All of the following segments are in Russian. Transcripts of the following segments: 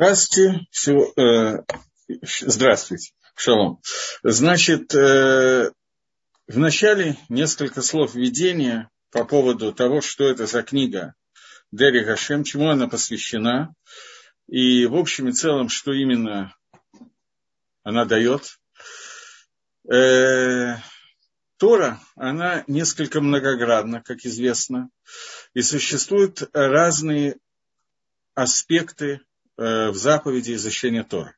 Здравствуйте. Э, здравствуйте. Шалом. Значит, э, вначале несколько слов введения по поводу того, что это за книга Дери Гашем, чему она посвящена, и в общем и целом, что именно она дает. Э, Тора, она несколько многоградна, как известно, и существуют разные аспекты в заповеди изучения Тора.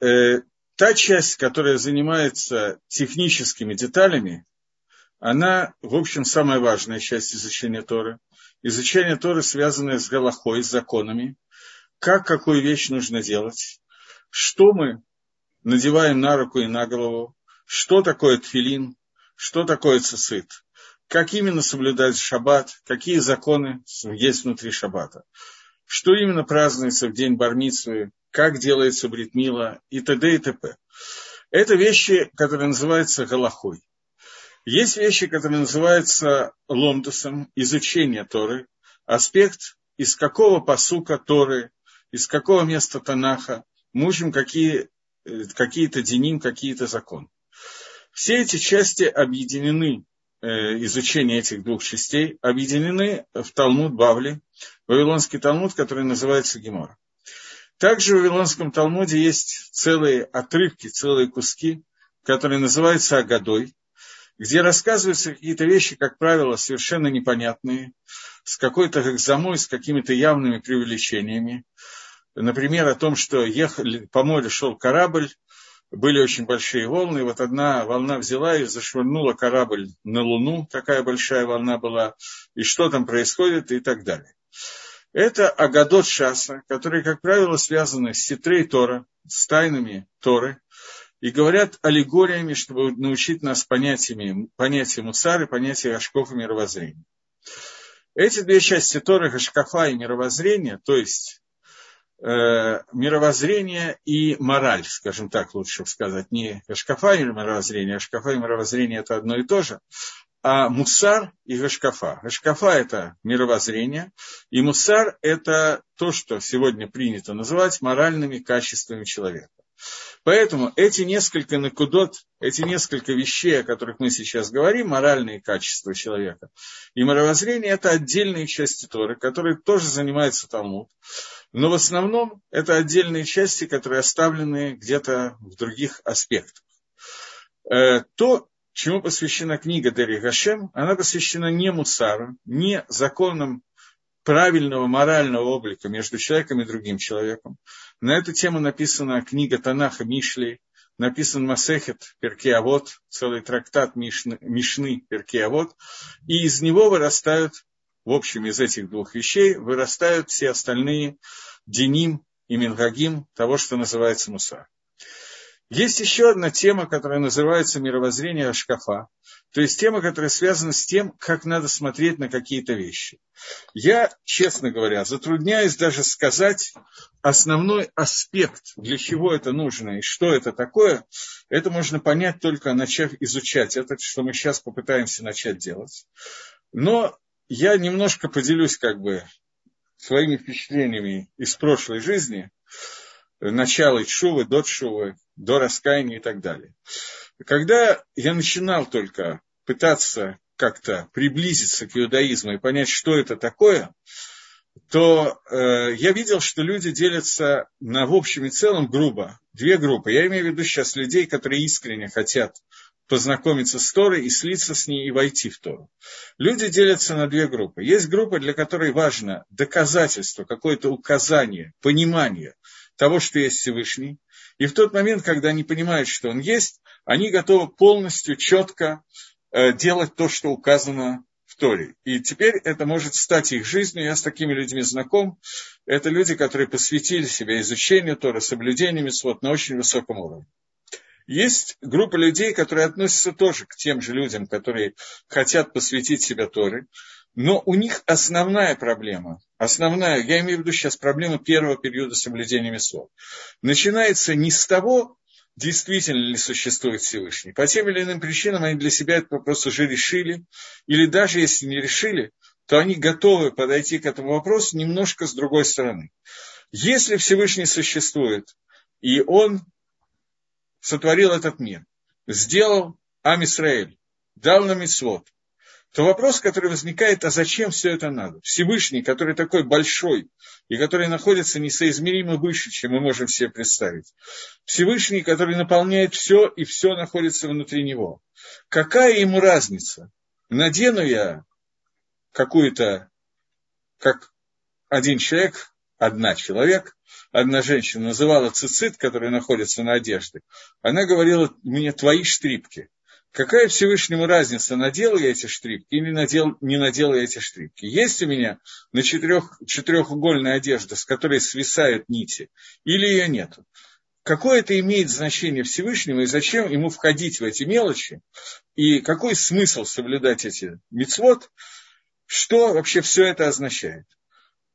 Э, та часть, которая занимается техническими деталями, она, в общем, самая важная часть изучения Торы. Изучение Торы, связанное с Галахой, с законами, как какую вещь нужно делать, что мы надеваем на руку и на голову, что такое тфилин, что такое цицит, как именно соблюдать шаббат, какие законы есть внутри шаббата, что именно празднуется в день бармицвы, как делается бритмила и т.д. и т.п. Это вещи, которые называются галахой. Есть вещи, которые называются ломдусом, изучение Торы, аспект, из какого посука Торы, из какого места Танаха, мужем какие, э, какие-то деним, какие-то законы. Все эти части объединены, э, изучение этих двух частей, объединены в Талмуд Бавли, Вавилонский Талмуд, который называется Гемор. Также в Вавилонском Талмуде есть целые отрывки, целые куски, которые называются Агадой, где рассказываются какие-то вещи, как правило, совершенно непонятные, с какой-то экзамой, с какими-то явными преувеличениями. Например, о том, что ехали, по морю шел корабль, были очень большие волны, вот одна волна взяла и зашвырнула корабль на Луну, такая большая волна была, и что там происходит и так далее. Это Агадот Шаса, которые, как правило, связаны с Ситрей Тора, с тайнами Торы, и говорят аллегориями, чтобы научить нас понятиями, понятию Мусары, понятию Ашков и мировоззрения. Эти две части Торы, Ашкафа и мировоззрение, то есть э, мировоззрение и мораль, скажем так, лучше сказать, не Ашкафа и мировоззрение, Ашкафа и мировоззрение это одно и то же, а мусар и гашкафа. Гашкафа – это мировоззрение, и мусар – это то, что сегодня принято называть моральными качествами человека. Поэтому эти несколько накудот, эти несколько вещей, о которых мы сейчас говорим, моральные качества человека и мировоззрение – это отдельные части Торы, которые тоже занимаются Талмуд. Но в основном это отдельные части, которые оставлены где-то в других аспектах. Э, то, чему посвящена книга Дери Гашем, она посвящена не мусару, не законам правильного морального облика между человеком и другим человеком. На эту тему написана книга Танаха Мишли, написан Масехет Перкеавод, целый трактат Мишны, Мишны Перкеавод, и из него вырастают, в общем, из этих двух вещей, вырастают все остальные деним и мингагим того, что называется мусар. Есть еще одна тема, которая называется мировоззрение Ашкафа, то есть тема, которая связана с тем, как надо смотреть на какие-то вещи. Я, честно говоря, затрудняюсь даже сказать основной аспект, для чего это нужно и что это такое. Это можно понять только начав изучать это, что мы сейчас попытаемся начать делать. Но я немножко поделюсь как бы своими впечатлениями из прошлой жизни, начала Чувы, до Чувы, до раскаяния и так далее. Когда я начинал только пытаться как-то приблизиться к иудаизму и понять, что это такое, то э, я видел, что люди делятся на в общем и целом грубо, две группы. Я имею в виду сейчас людей, которые искренне хотят познакомиться с Торой и слиться с ней и войти в Тору. Люди делятся на две группы. Есть группа, для которой важно доказательство, какое-то указание, понимание того, что есть Всевышний. И в тот момент, когда они понимают, что он есть, они готовы полностью, четко э, делать то, что указано в Торе. И теперь это может стать их жизнью. Я с такими людьми знаком. Это люди, которые посвятили себя изучению Тора, соблюдению митцвот на очень высоком уровне. Есть группа людей, которые относятся тоже к тем же людям, которые хотят посвятить себя Торе, но у них основная проблема, основная, я имею в виду сейчас проблема первого периода соблюдения Месот, начинается не с того, действительно ли существует Всевышний. По тем или иным причинам они для себя этот вопрос уже решили, или даже если не решили, то они готовы подойти к этому вопросу немножко с другой стороны. Если Всевышний существует, и он сотворил этот мир, сделал Амисраэль, дал нам Исвод, то вопрос, который возникает, а зачем все это надо? Всевышний, который такой большой и который находится несоизмеримо выше, чем мы можем себе представить. Всевышний, который наполняет все, и все находится внутри него. Какая ему разница? Надену я какую-то, как один человек, одна человек, одна женщина называла цицит, который находится на одежде, она говорила мне твои штрипки. Какая Всевышнему разница, надел я эти штрипки или надел, не надел я эти штрипки? Есть у меня на четырех, четырехугольная одежда, с которой свисают нити, или ее нет? Какое это имеет значение Всевышнему и зачем ему входить в эти мелочи? И какой смысл соблюдать эти мицвод? Что вообще все это означает?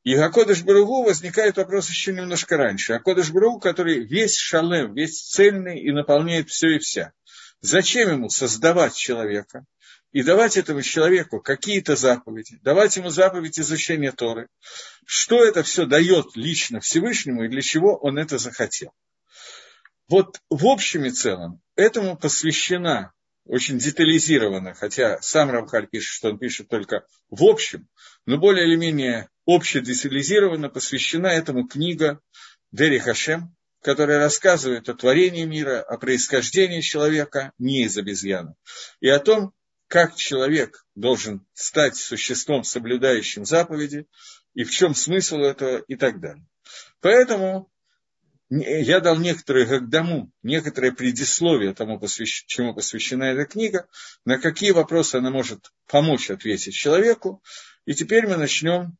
И Акодыш Баругу возникает вопрос еще немножко раньше. Акодыш Баругу, который весь шалем, весь цельный и наполняет все и вся. Зачем ему создавать человека и давать этому человеку какие-то заповеди, давать ему заповедь изучения Торы? Что это все дает лично Всевышнему и для чего он это захотел? Вот в общем и целом этому посвящена очень детализированно, хотя сам Рамхаль пишет, что он пишет только в общем, но более или менее общедетализированно посвящена этому книга Дери Хашем, которая рассказывает о творении мира, о происхождении человека не из обезьяны, и о том, как человек должен стать существом, соблюдающим заповеди, и в чем смысл этого и так далее. Поэтому я дал некоторые гагдаму, некоторое предисловие тому, чему посвящена эта книга, на какие вопросы она может помочь ответить человеку. И теперь мы начнем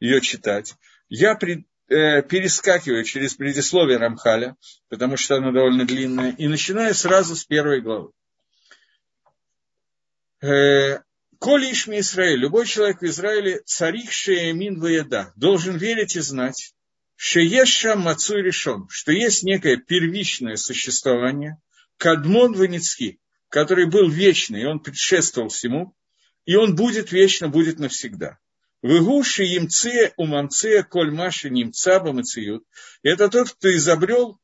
ее читать. Я при, э, перескакиваю через предисловие Рамхаля, потому что оно довольно длинное, и начинаю сразу с первой главы. Э, Коли Ишми Израиль, любой человек в Израиле, царих Шеемин Ваеда, должен верить и знать, Шееша Мацуй решен, что есть некое первичное существование, Кадмон Ваницкий, который был вечный, и он предшествовал всему, и он будет вечно, будет навсегда. Выгуши имце умамце коль маши немца бамациют. Это тот, кто изобрел,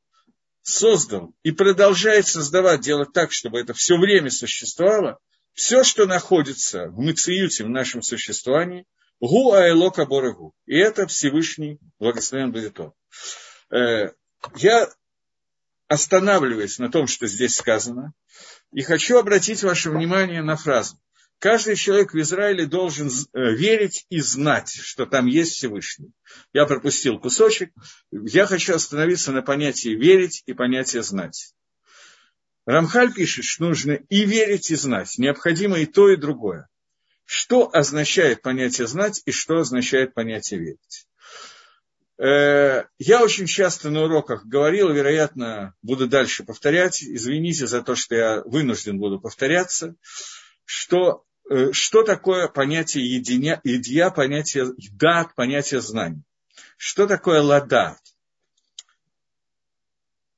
создал и продолжает создавать, делать так, чтобы это все время существовало. Все, что находится в мациюте, в нашем существовании, гу айлока борегу. И это Всевышний, благословен будет он. Э, я останавливаюсь на том, что здесь сказано, и хочу обратить ваше внимание на фразу. Каждый человек в Израиле должен э, верить и знать, что там есть Всевышний. Я пропустил кусочек. Я хочу остановиться на понятии верить и понятии знать. Рамхаль пишет, что нужно и верить, и знать. Необходимо и то, и другое. Что означает понятие знать и что означает понятие верить? Э, я очень часто на уроках говорил, вероятно, буду дальше повторять. Извините за то, что я вынужден буду повторяться, что что такое понятие единя, едия, понятие дат, понятие знаний. Что такое ладат?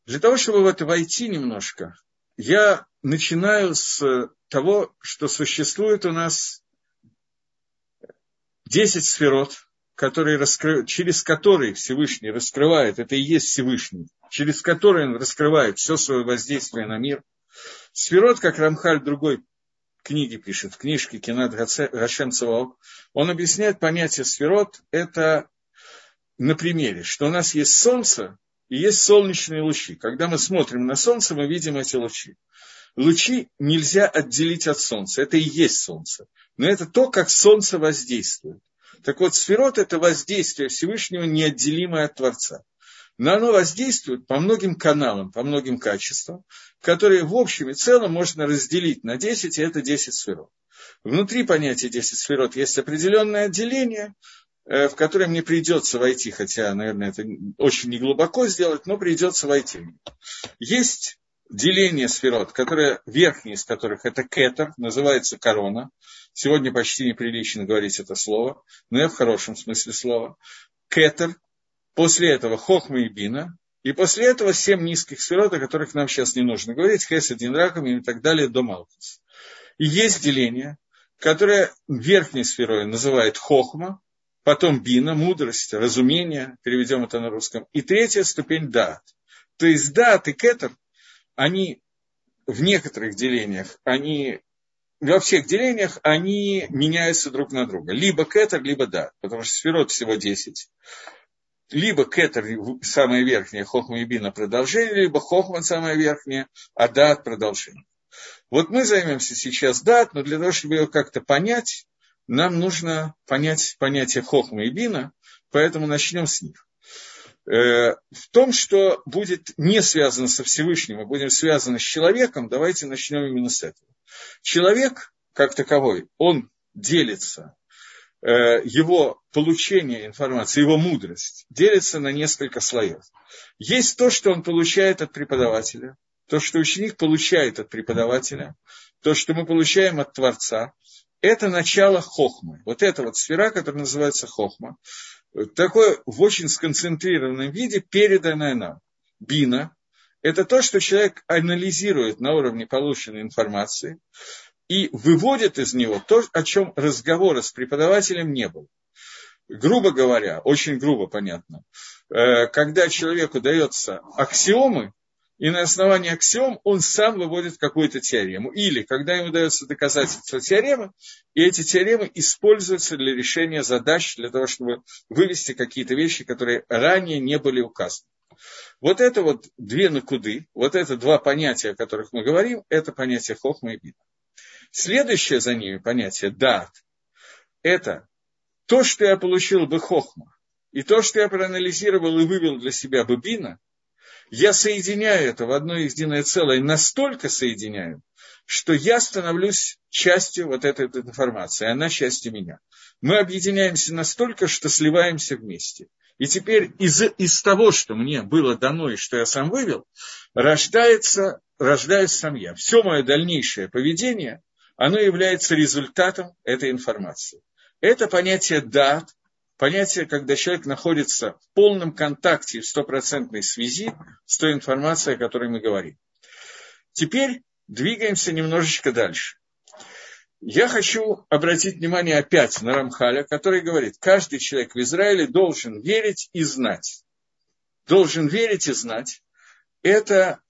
Для того, чтобы в это войти немножко, я начинаю с того, что существует у нас 10 сферот, которые раскры... через которые Всевышний раскрывает, это и есть Всевышний, через которые он раскрывает все свое воздействие на мир. Сферот, как Рамхаль другой книги пишет, в книжке Кинат Гашем Цаваок, он объясняет понятие сферот, это на примере, что у нас есть солнце и есть солнечные лучи. Когда мы смотрим на солнце, мы видим эти лучи. Лучи нельзя отделить от солнца, это и есть солнце. Но это то, как солнце воздействует. Так вот, сферот – это воздействие Всевышнего, неотделимое от Творца но оно воздействует по многим каналам, по многим качествам, которые в общем и целом можно разделить на 10, и это 10 сферот. Внутри понятия 10 сферот есть определенное отделение, э, в которое мне придется войти, хотя, наверное, это очень неглубоко сделать, но придется войти. Есть деление сферот, которое, верхний из которых это кетер, называется корона. Сегодня почти неприлично говорить это слово, но я в хорошем смысле слова. Кетер После этого Хохма и Бина. И после этого семь низких сферот, о которых нам сейчас не нужно говорить, Хесед, Динраком и так далее, до Малкус. И есть деление, которое верхней сферой называют Хохма, потом бина, мудрость, разумение, переведем это на русском, и третья ступень дат. То есть дат и кетер, они в некоторых делениях, они во всех делениях они меняются друг на друга. Либо кетер, либо дат, потому что сферот всего 10. Либо кетер самая верхняя, хохма и бина продолжение, либо хохма самая верхняя, а дат продолжение. Вот мы займемся сейчас дат, но для того, чтобы его как-то понять, нам нужно понять понятие хохма и бина, поэтому начнем с них. Э, в том, что будет не связано со Всевышним, а будет связано с человеком, давайте начнем именно с этого. Человек, как таковой, он делится, его получение информации, его мудрость делится на несколько слоев. Есть то, что он получает от преподавателя, то, что ученик получает от преподавателя, то, что мы получаем от Творца, это начало хохмы. Вот эта вот сфера, которая называется хохма, такое в очень сконцентрированном виде переданное нам. Бина – это то, что человек анализирует на уровне полученной информации и выводит из него то, о чем разговора с преподавателем не было. Грубо говоря, очень грубо понятно, э, когда человеку дается аксиомы, и на основании аксиом он сам выводит какую-то теорему. Или, когда ему дается доказательство теоремы, и эти теоремы используются для решения задач, для того, чтобы вывести какие-то вещи, которые ранее не были указаны. Вот это вот две накуды, вот это два понятия, о которых мы говорим, это понятие хохма и бина. Следующее за ними понятие дат, это то, что я получил бы хохма, и то, что я проанализировал и вывел для себя бы бина – я соединяю это в одно единое целое, настолько соединяю, что я становлюсь частью вот этой, этой информации, она частью меня. Мы объединяемся настолько, что сливаемся вместе. И теперь из, из того, что мне было дано и что я сам вывел, рождается, рождаюсь сам я. Все мое дальнейшее поведение, оно является результатом этой информации. Это понятие дат, понятие, когда человек находится в полном контакте, в стопроцентной связи с той информацией, о которой мы говорим. Теперь двигаемся немножечко дальше. Я хочу обратить внимание опять на Рамхаля, который говорит, каждый человек в Израиле должен верить и знать. Должен верить и знать. Это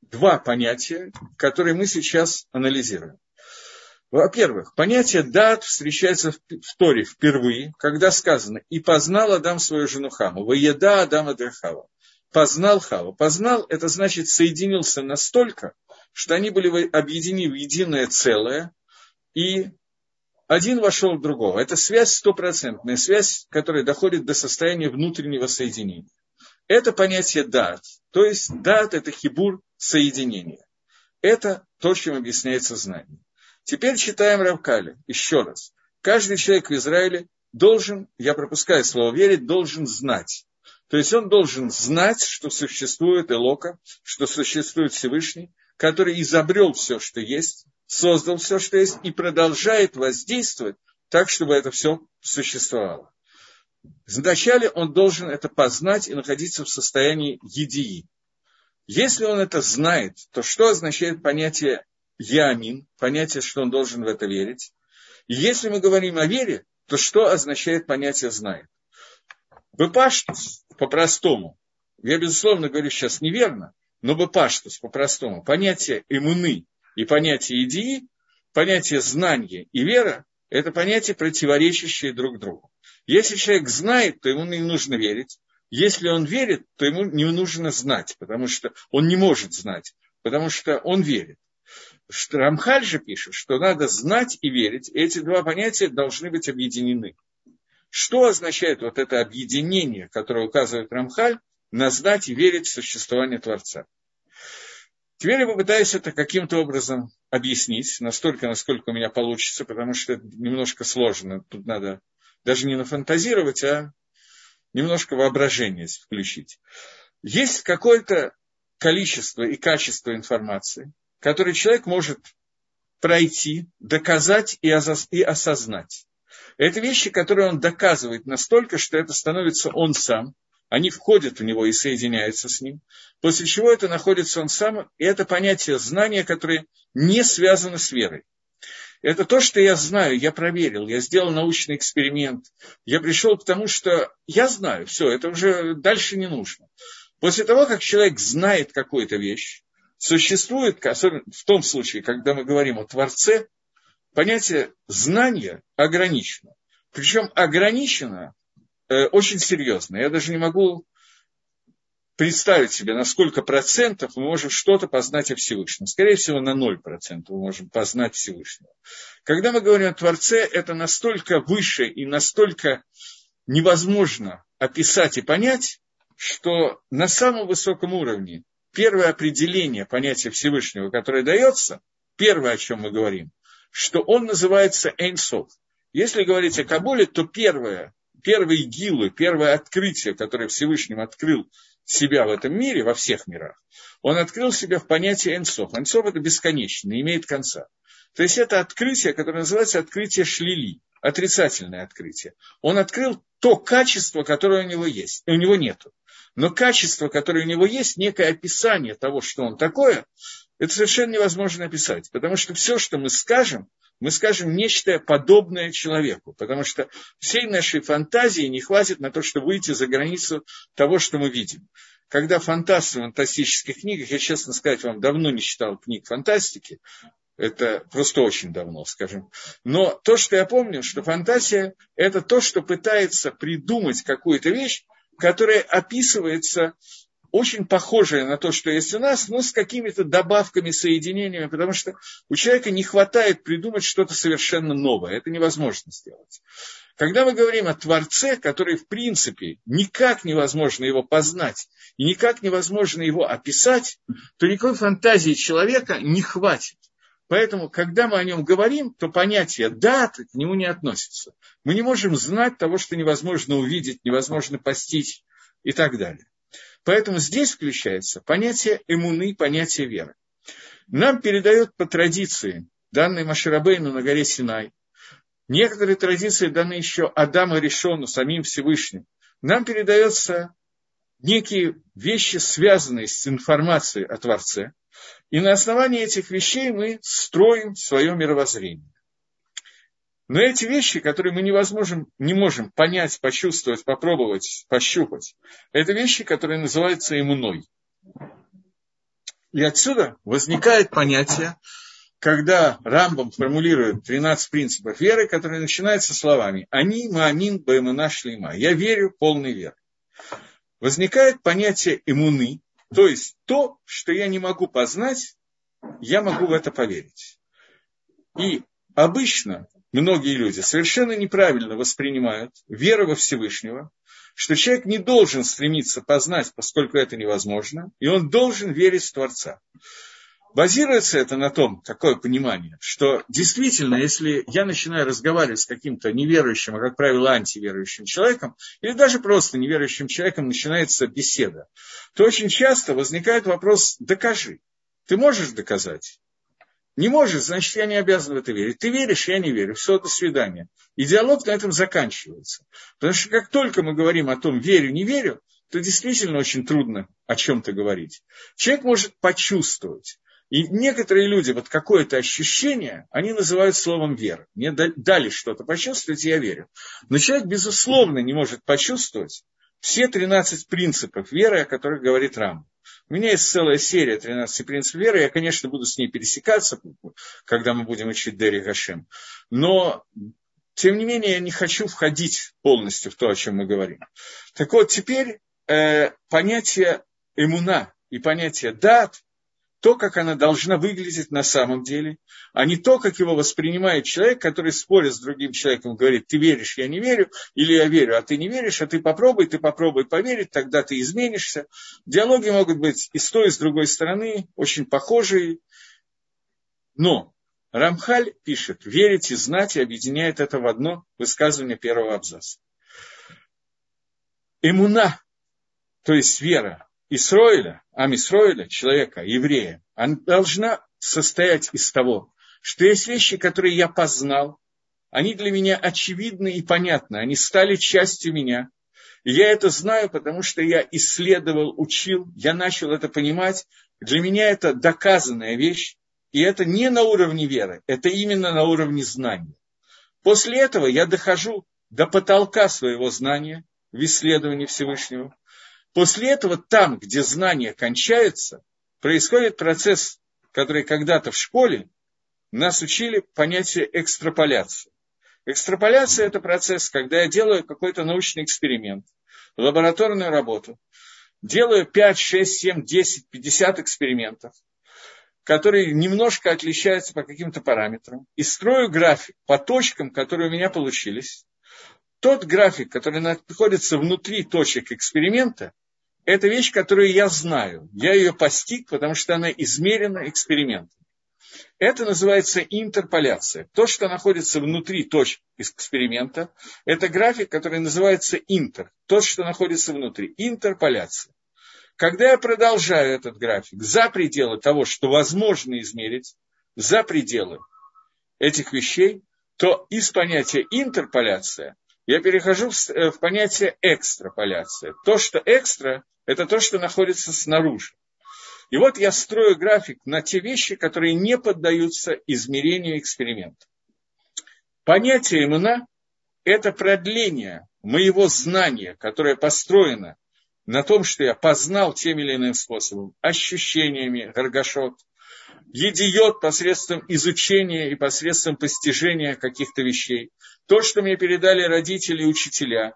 два понятия, которые мы сейчас анализируем. Во-первых, понятие дат встречается в Торе впервые, когда сказано «И познал Адам свою жену Хаму, воеда Адама Драхава». Познал Хава. Познал – это значит соединился настолько, что они были объединены в единое целое, и один вошел в другого. Это связь стопроцентная, связь, которая доходит до состояния внутреннего соединения. Это понятие дат, то есть дат – это хибур соединения. Это то, чем объясняется знание. Теперь читаем Равкали еще раз. Каждый человек в Израиле должен, я пропускаю слово верить, должен знать. То есть он должен знать, что существует Элока, что существует Всевышний, который изобрел все, что есть, создал все, что есть, и продолжает воздействовать так, чтобы это все существовало. Вначале он должен это познать и находиться в состоянии едии. Если он это знает, то что означает понятие Ямин, понятие, что он должен в это верить. Если мы говорим о вере, то что означает понятие знает? Бепаштус, по-простому, я, безусловно, говорю сейчас неверно, но бепаштус, по-простому, понятие иммуны и понятие идеи, понятие знания и вера – это понятия, противоречащие друг другу. Если человек знает, то ему не нужно верить. Если он верит, то ему не нужно знать, потому что он не может знать, потому что он верит. Рамхаль же пишет, что надо знать и верить, и эти два понятия должны быть объединены. Что означает вот это объединение, которое указывает Рамхаль, на знать и верить в существование Творца? Теперь я попытаюсь это каким-то образом объяснить, настолько, насколько у меня получится, потому что это немножко сложно. Тут надо даже не нафантазировать, а немножко воображение включить. Есть какое-то количество и качество информации, который человек может пройти, доказать и осознать. Это вещи, которые он доказывает настолько, что это становится он сам, они входят в него и соединяются с ним, после чего это находится он сам, и это понятие знания, которое не связано с верой. Это то, что я знаю, я проверил, я сделал научный эксперимент. Я пришел к тому, что я знаю, все, это уже дальше не нужно. После того, как человек знает какую-то вещь, существует, особенно в том случае, когда мы говорим о Творце, понятие знания ограничено. Причем ограничено э, очень серьезно. Я даже не могу представить себе, на сколько процентов мы можем что-то познать о Всевышнем. Скорее всего, на 0% мы можем познать Всевышнего. Когда мы говорим о Творце, это настолько выше и настолько невозможно описать и понять, что на самом высоком уровне первое определение понятия Всевышнего, которое дается, первое, о чем мы говорим, что он называется Эйнсов. Если говорить о Кабуле, то первое, первые гилы, первое открытие, которое Всевышним открыл себя в этом мире, во всех мирах, он открыл себя в понятии энсов. Энсов – это бесконечно, не имеет конца. То есть это открытие, которое называется открытие шлили, отрицательное открытие. Он открыл то качество, которое у него есть, у него нет. Но качество, которое у него есть, некое описание того, что он такое, это совершенно невозможно описать. Потому что все, что мы скажем, мы скажем нечто подобное человеку, потому что всей нашей фантазии не хватит на то, чтобы выйти за границу того, что мы видим. Когда фантасты в фантастических книгах, я, честно сказать, вам давно не читал книг фантастики, это просто очень давно, скажем. Но то, что я помню, что фантазия – это то, что пытается придумать какую-то вещь, которая описывается очень похожее на то, что есть у нас, но с какими-то добавками, соединениями, потому что у человека не хватает придумать что-то совершенно новое. Это невозможно сделать. Когда мы говорим о Творце, который, в принципе, никак невозможно его познать и никак невозможно его описать, то никакой фантазии человека не хватит. Поэтому, когда мы о нем говорим, то понятие даты к нему не относится. Мы не можем знать того, что невозможно увидеть, невозможно постичь и так далее. Поэтому здесь включается понятие эмуны, понятие веры. Нам передают по традиции, данной Маширабейну на горе Синай, некоторые традиции даны еще Адаму Решону, самим Всевышним. Нам передаются некие вещи, связанные с информацией о Творце, и на основании этих вещей мы строим свое мировоззрение. Но эти вещи, которые мы невозможно, не можем понять, почувствовать, попробовать, пощупать, это вещи, которые называются иммуной. И отсюда возникает понятие, когда Рамбам формулирует 13 принципов веры, которые начинаются словами «Они, маамин, баэмуна, шлейма» – «Я верю полной верой». Возникает понятие иммуны, то есть то, что я не могу познать, я могу в это поверить. И обычно многие люди совершенно неправильно воспринимают веру во Всевышнего, что человек не должен стремиться познать, поскольку это невозможно, и он должен верить в Творца. Базируется это на том, такое понимание, что действительно, если я начинаю разговаривать с каким-то неверующим, а как правило антиверующим человеком, или даже просто неверующим человеком начинается беседа, то очень часто возникает вопрос «докажи». Ты можешь доказать? Не можешь, значит, я не обязан в это верить. Ты веришь, я не верю. Все, до свидания. И диалог на этом заканчивается. Потому что как только мы говорим о том, верю, не верю, то действительно очень трудно о чем-то говорить. Человек может почувствовать. И некоторые люди, вот какое-то ощущение, они называют словом вера. Мне дали что-то почувствовать, и я верю. Но человек, безусловно, не может почувствовать все 13 принципов веры, о которых говорит Рам. У меня есть целая серия 13 принципов веры. Я, конечно, буду с ней пересекаться, когда мы будем учить Дерри Гашем. Но, тем не менее, я не хочу входить полностью в то, о чем мы говорим. Так вот, теперь э, понятие иммуна и понятие дат то, как она должна выглядеть на самом деле, а не то, как его воспринимает человек, который спорит с другим человеком, говорит, ты веришь, я не верю, или я верю, а ты не веришь, а ты попробуй, ты попробуй поверить, тогда ты изменишься. Диалоги могут быть и с той, и с другой стороны, очень похожие, но Рамхаль пишет, верить и знать и объединяет это в одно высказывание первого абзаца. Имуна, то есть вера, Исроиля, Амисроиля, человека, еврея, она должна состоять из того, что есть вещи, которые я познал, они для меня очевидны и понятны, они стали частью меня. И я это знаю, потому что я исследовал, учил, я начал это понимать. Для меня это доказанная вещь. и это не на уровне веры, это именно на уровне знания. После этого я дохожу до потолка своего знания в исследовании Всевышнего. После этого там, где знания кончаются, происходит процесс, который когда-то в школе нас учили понятие экстраполяции. Экстраполяция – это процесс, когда я делаю какой-то научный эксперимент, лабораторную работу, делаю 5, 6, 7, 10, 50 экспериментов, которые немножко отличаются по каким-то параметрам, и строю график по точкам, которые у меня получились. Тот график, который находится внутри точек эксперимента, это вещь, которую я знаю. Я ее постиг, потому что она измерена экспериментом. Это называется интерполяция. То, что находится внутри точки эксперимента, это график, который называется интер. То, что находится внутри. Интерполяция. Когда я продолжаю этот график за пределы того, что возможно измерить, за пределы этих вещей, то из понятия интерполяция я перехожу в, э, понятие экстраполяция. То, что экстра, это то, что находится снаружи. И вот я строю график на те вещи, которые не поддаются измерению эксперимента. Понятие имена – это продление моего знания, которое построено на том, что я познал тем или иным способом, ощущениями, гаргашот, едиет посредством изучения и посредством постижения каких-то вещей. То, что мне передали родители и учителя,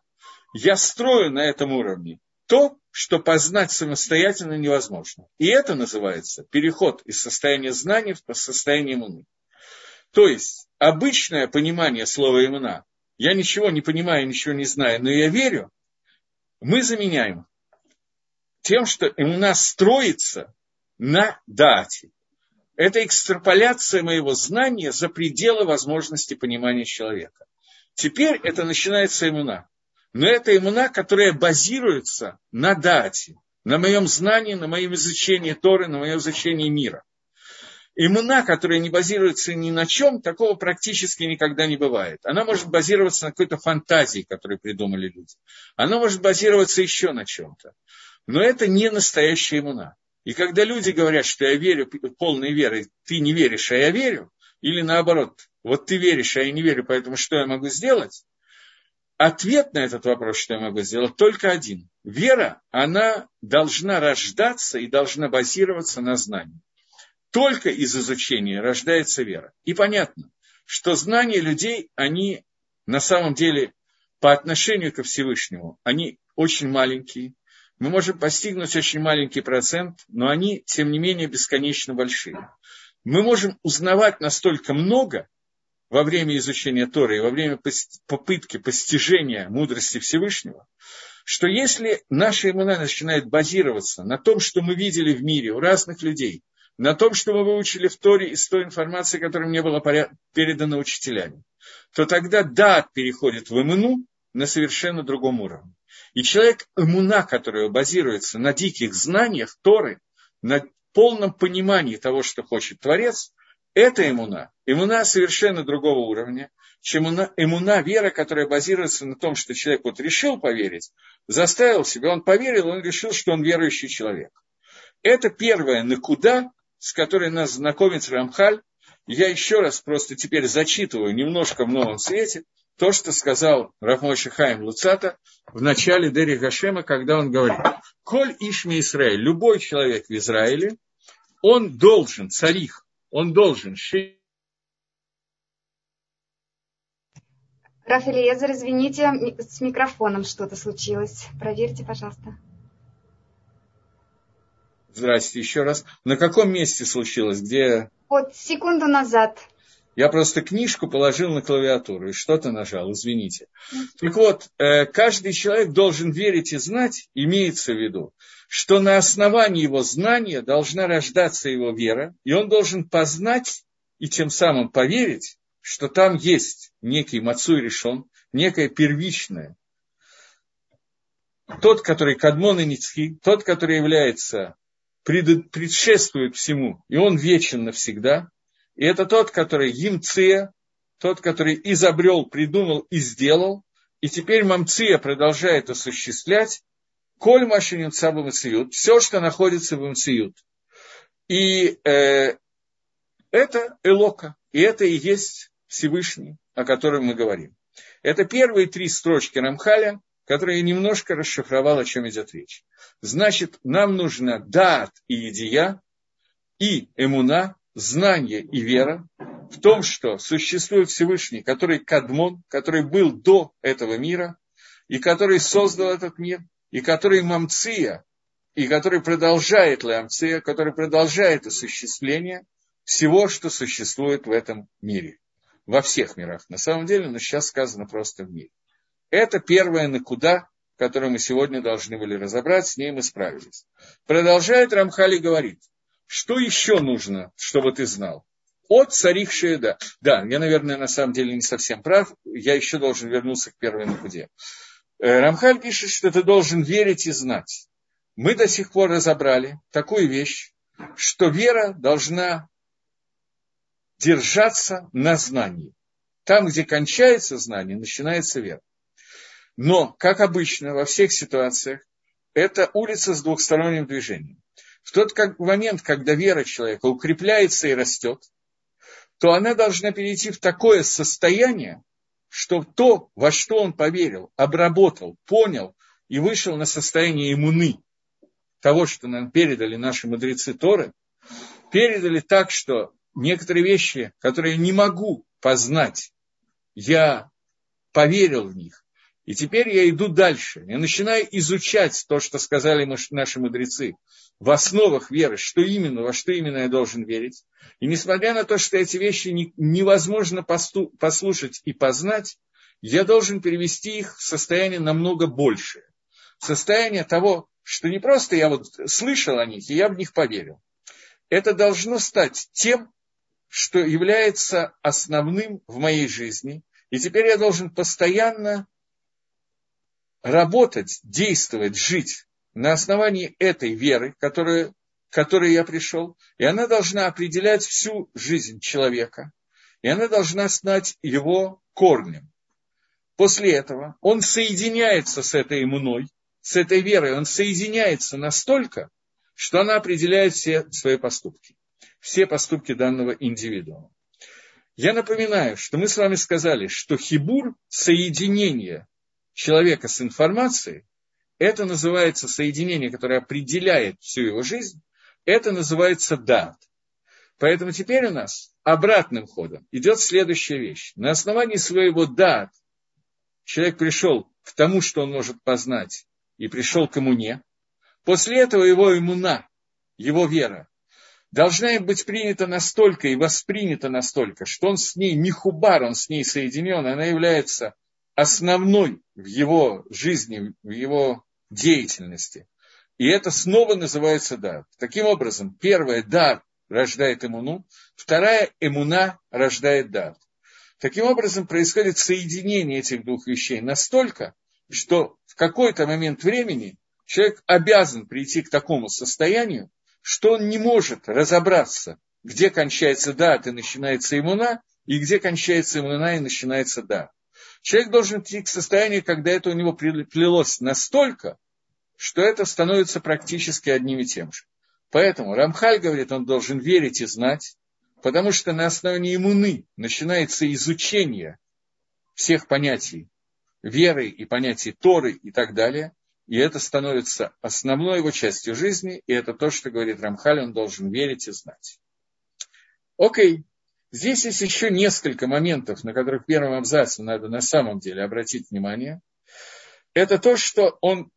я строю на этом уровне то, что познать самостоятельно невозможно. И это называется переход из состояния знания в состояние иммуны. То есть обычное понимание слова иммуна, я ничего не понимаю, ничего не знаю, но я верю, мы заменяем тем, что иммуна строится на дате. Это экстраполяция моего знания за пределы возможности понимания человека. Теперь это начинается иммуна. Но это иммуна, которая базируется на дате, на моем знании, на моем изучении Торы, на моем изучении мира. Иммуна, которая не базируется ни на чем, такого практически никогда не бывает. Она может базироваться на какой-то фантазии, которую придумали люди. Она может базироваться еще на чем-то. Но это не настоящая иммуна. И когда люди говорят, что я верю полной верой, ты не веришь, а я верю, или наоборот, вот ты веришь, а я не верю, поэтому что я могу сделать? Ответ на этот вопрос, что я могу сделать, только один. Вера, она должна рождаться и должна базироваться на знании. Только из изучения рождается вера. И понятно, что знания людей, они на самом деле по отношению ко Всевышнему, они очень маленькие. Мы можем постигнуть очень маленький процент, но они, тем не менее, бесконечно большие. Мы можем узнавать настолько много, во время изучения Торы и во время попытки постижения мудрости Всевышнего, что если наша иммуна начинает базироваться на том, что мы видели в мире у разных людей, на том, что мы выучили в Торе из той информации, которая мне была передана учителями, то тогда дат переходит в иммуну на совершенно другом уровне. И человек иммуна, который базируется на диких знаниях Торы, на полном понимании того, что хочет Творец, это иммуна. Иммуна совершенно другого уровня, чем иммуна, иммуна вера, которая базируется на том, что человек вот решил поверить, заставил себя, он поверил, он решил, что он верующий человек. Это первое накуда, с которой нас знакомит Рамхаль. Я еще раз просто теперь зачитываю немножко в новом свете то, что сказал Рафмойши Хаим Луцата в начале Дери Гашема, когда он говорит, «Коль Ишми Израиль, любой человек в Израиле, он должен, царих, он должен Раф Элиезер, извините, с микрофоном что-то случилось. Проверьте, пожалуйста. Здрасте еще раз. На каком месте случилось? Где? Вот секунду назад. Я просто книжку положил на клавиатуру и что-то нажал, извините. Так вот, э, каждый человек должен верить и знать, имеется в виду, что на основании его знания должна рождаться его вера, и он должен познать и тем самым поверить, что там есть некий Мацуй решен, некое первичное. Тот, который Кадмон и Ницхи, тот, который является, пред, предшествует всему, и он вечен навсегда. И это тот, который Емция, тот, который изобрел, придумал и сделал, и теперь Мамция продолжает осуществлять, Коль машинин сабу мациют, все, что находится в мациют. И э, Это Элока, и это и есть Всевышний, о котором мы говорим. Это первые три строчки Рамхаля, которые я немножко расшифровал, о чем идет речь. Значит, нам нужно дат и идея, и эмуна, знание и вера в том, что существует Всевышний, который кадмон, который был до этого мира, и который создал этот мир, и который мамция, и который продолжает лямция, который продолжает осуществление всего, что существует в этом мире. Во всех мирах. На самом деле, но сейчас сказано просто в мире. Это первое накуда, которое мы сегодня должны были разобрать, с ней мы справились. Продолжает Рамхали говорит, что еще нужно, чтобы ты знал? От царих Шеда. Да, я, наверное, на самом деле не совсем прав. Я еще должен вернуться к первой накуде. Э, Рамхаль пишет, что ты должен верить и знать. Мы до сих пор разобрали такую вещь, что вера должна держаться на знании. Там, где кончается знание, начинается вера. Но, как обычно, во всех ситуациях, это улица с двухсторонним движением. В тот момент, когда вера человека укрепляется и растет, то она должна перейти в такое состояние, что то, во что он поверил, обработал, понял и вышел на состояние иммуны, того, что нам передали наши мудрецы Торы, передали так, что некоторые вещи, которые я не могу познать, я поверил в них. И теперь я иду дальше. Я начинаю изучать то, что сказали наши мудрецы в основах веры, что именно, во что именно я должен верить. И несмотря на то, что эти вещи невозможно послушать и познать, я должен перевести их в состояние намного большее. В состояние того, что не просто я вот слышал о них, и я в них поверил. Это должно стать тем, что является основным в моей жизни. И теперь я должен постоянно работать, действовать, жить на основании этой веры, которую, к которой я пришел. И она должна определять всю жизнь человека. И она должна стать его корнем. После этого он соединяется с этой иммуной, с этой верой, он соединяется настолько, что она определяет все свои поступки все поступки данного индивидуума. Я напоминаю, что мы с вами сказали, что хибур, соединение человека с информацией, это называется соединение, которое определяет всю его жизнь, это называется дат. Поэтому теперь у нас обратным ходом идет следующая вещь. На основании своего дат человек пришел к тому, что он может познать, и пришел к иммуне. После этого его иммуна, его вера, должна быть принята настолько и воспринята настолько, что он с ней не хубар, он с ней соединен, она является основной в его жизни, в его деятельности. И это снова называется дар. Таким образом, первое дар рождает иммуну, вторая иммуна рождает дар. Таким образом, происходит соединение этих двух вещей настолько, что в какой-то момент времени человек обязан прийти к такому состоянию, что он не может разобраться, где кончается дат и начинается иммуна, и где кончается иммуна и начинается да. Человек должен идти к состоянию, когда это у него плелось настолько, что это становится практически одним и тем же. Поэтому Рамхаль говорит, он должен верить и знать, потому что на основе иммуны начинается изучение всех понятий веры и понятий Торы и так далее, и это становится основной его частью жизни, и это то, что говорит Рамхаль, он должен верить и знать. Окей, здесь есть еще несколько моментов, на которых в первом абзаце надо на самом деле обратить внимание. Это то, что он,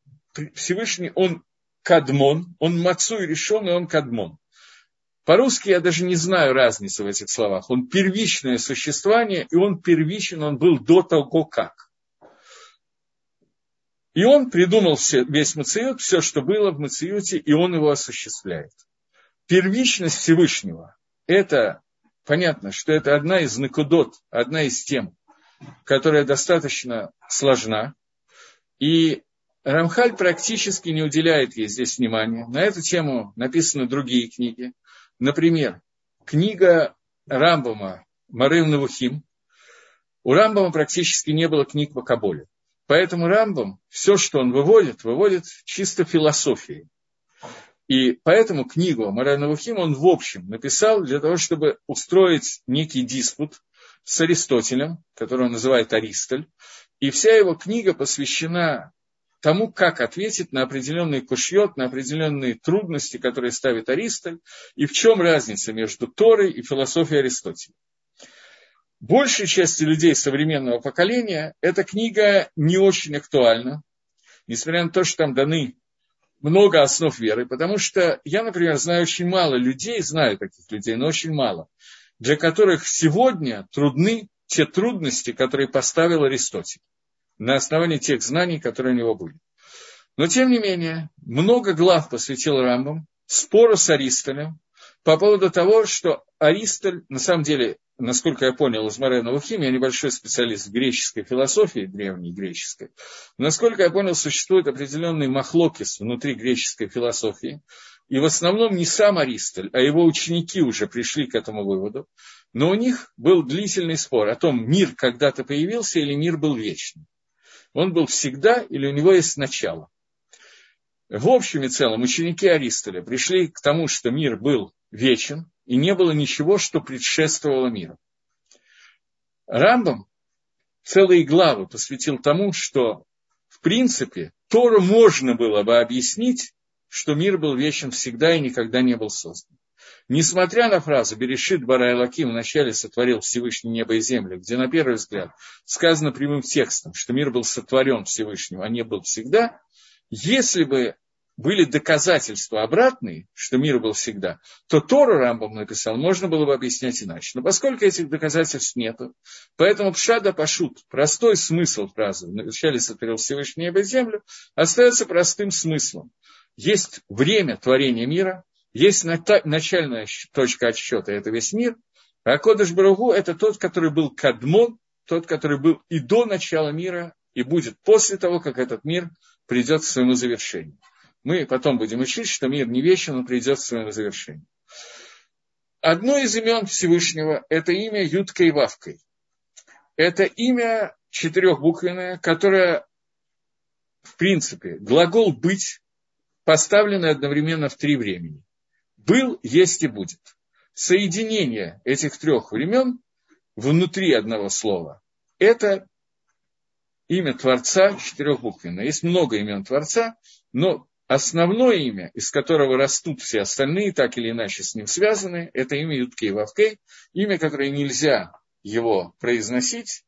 Всевышний, он кадмон, он мацу и решен, и он кадмон. По-русски я даже не знаю разницы в этих словах. Он первичное существование, и он первичен, он был до того, как. И он придумал все, весь Мациют, все, что было в Мациюте, и он его осуществляет. Первичность Всевышнего – это понятно, что это одна из накудот, одна из тем, которая достаточно сложна. И Рамхаль практически не уделяет ей здесь внимания. На эту тему написаны другие книги. Например, книга Рамбама «Марым Навухим». У Рамбама практически не было книг по Каболе. Поэтому Рамбам, все, что он выводит, выводит чисто философией. И поэтому книгу Мораль Навухим он в общем написал для того, чтобы устроить некий диспут с Аристотелем, который он называет Аристоль. И вся его книга посвящена тому, как ответить на определенный кушьет, на определенные трудности, которые ставит Аристоль, и в чем разница между Торой и философией Аристотеля. Большей части людей современного поколения эта книга не очень актуальна, несмотря на то, что там даны много основ веры, потому что я, например, знаю очень мало людей, знаю таких людей, но очень мало, для которых сегодня трудны те трудности, которые поставил Аристотель на основании тех знаний, которые у него были. Но, тем не менее, много глав посвятил Рамбам спору с Аристолем по поводу того, что Аристоль, на самом деле, насколько я понял из Морена Вухим, я небольшой специалист в греческой философии, древней греческой, насколько я понял, существует определенный махлокис внутри греческой философии, и в основном не сам Аристоль, а его ученики уже пришли к этому выводу, но у них был длительный спор о том, мир когда-то появился или мир был вечным. Он был всегда или у него есть начало. В общем и целом ученики Аристоля пришли к тому, что мир был вечен, и не было ничего, что предшествовало миру. Рамбам целые главы посвятил тому, что, в принципе, Тору можно было бы объяснить, что мир был вечен всегда и никогда не был создан. Несмотря на фразу «Берешит Бара Лаким» вначале сотворил Всевышний небо и землю, где на первый взгляд сказано прямым текстом, что мир был сотворен Всевышним, а не был всегда, если бы были доказательства обратные, что мир был всегда, то Тору Рамбам написал, можно было бы объяснять иначе. Но поскольку этих доказательств нет, поэтому Пшада Пашут, простой смысл фразы, вначале сотворил Всевышний небо и землю, остается простым смыслом. Есть время творения мира, есть начальная точка отсчета, это весь мир, а Кодыш Барагу – это тот, который был кадмон, тот, который был и до начала мира, и будет после того, как этот мир придет к своему завершению. Мы потом будем учить, что мир не вечен, он придет к своему завершению. Одно из имен Всевышнего – это имя Юткой Вавкой. Это имя четырехбуквенное, которое, в принципе, глагол «быть» поставленный одновременно в три времени. Был, есть и будет. Соединение этих трех времен внутри одного слова – это имя Творца четырехбуквенное. Есть много имен Творца, но Основное имя, из которого растут все остальные, так или иначе с ним связаны, это имя Юткей Вавкей, имя, которое нельзя его произносить,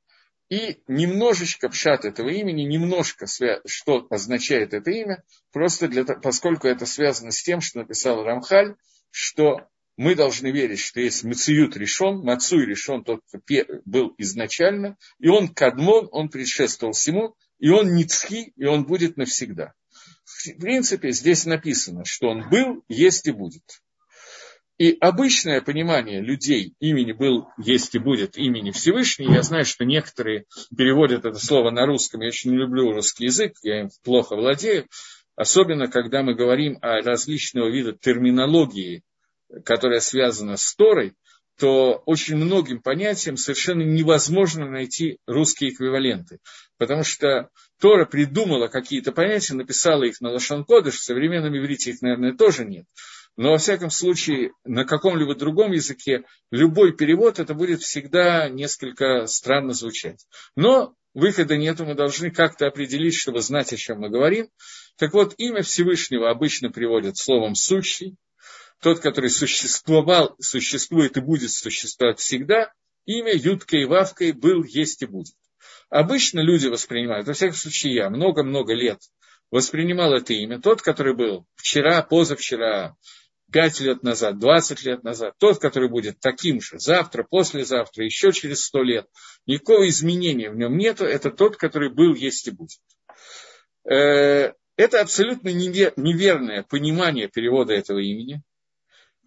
и немножечко пшат этого имени, немножко, что означает это имя, просто для, поскольку это связано с тем, что написал Рамхаль, что мы должны верить, что есть Мациют решен, Мацуй решен, тот, кто был изначально, и он кадмон, он предшествовал всему, и он ницхи, и он будет навсегда в принципе, здесь написано, что он был, есть и будет. И обычное понимание людей имени был, есть и будет имени Всевышний, я знаю, что некоторые переводят это слово на русском, я очень не люблю русский язык, я им плохо владею, особенно когда мы говорим о различного вида терминологии, которая связана с Торой, то очень многим понятиям совершенно невозможно найти русские эквиваленты. Потому что Тора придумала какие-то понятия, написала их на Лошанкодыш, в современном иврите их, наверное, тоже нет. Но, во всяком случае, на каком-либо другом языке любой перевод, это будет всегда несколько странно звучать. Но выхода нету, мы должны как-то определить, чтобы знать, о чем мы говорим. Так вот, имя Всевышнего обычно приводят словом «сущий», тот, который существовал, существует и будет существовать всегда, имя Юткой и Вавкой был, есть и будет. Обычно люди воспринимают, во всяком случае я, много-много лет воспринимал это имя, тот, который был вчера, позавчера, пять лет назад, двадцать лет назад, тот, который будет таким же завтра, послезавтра, еще через сто лет, никакого изменения в нем нету, это тот, который был, есть и будет. Э, это абсолютно неверное понимание перевода этого имени.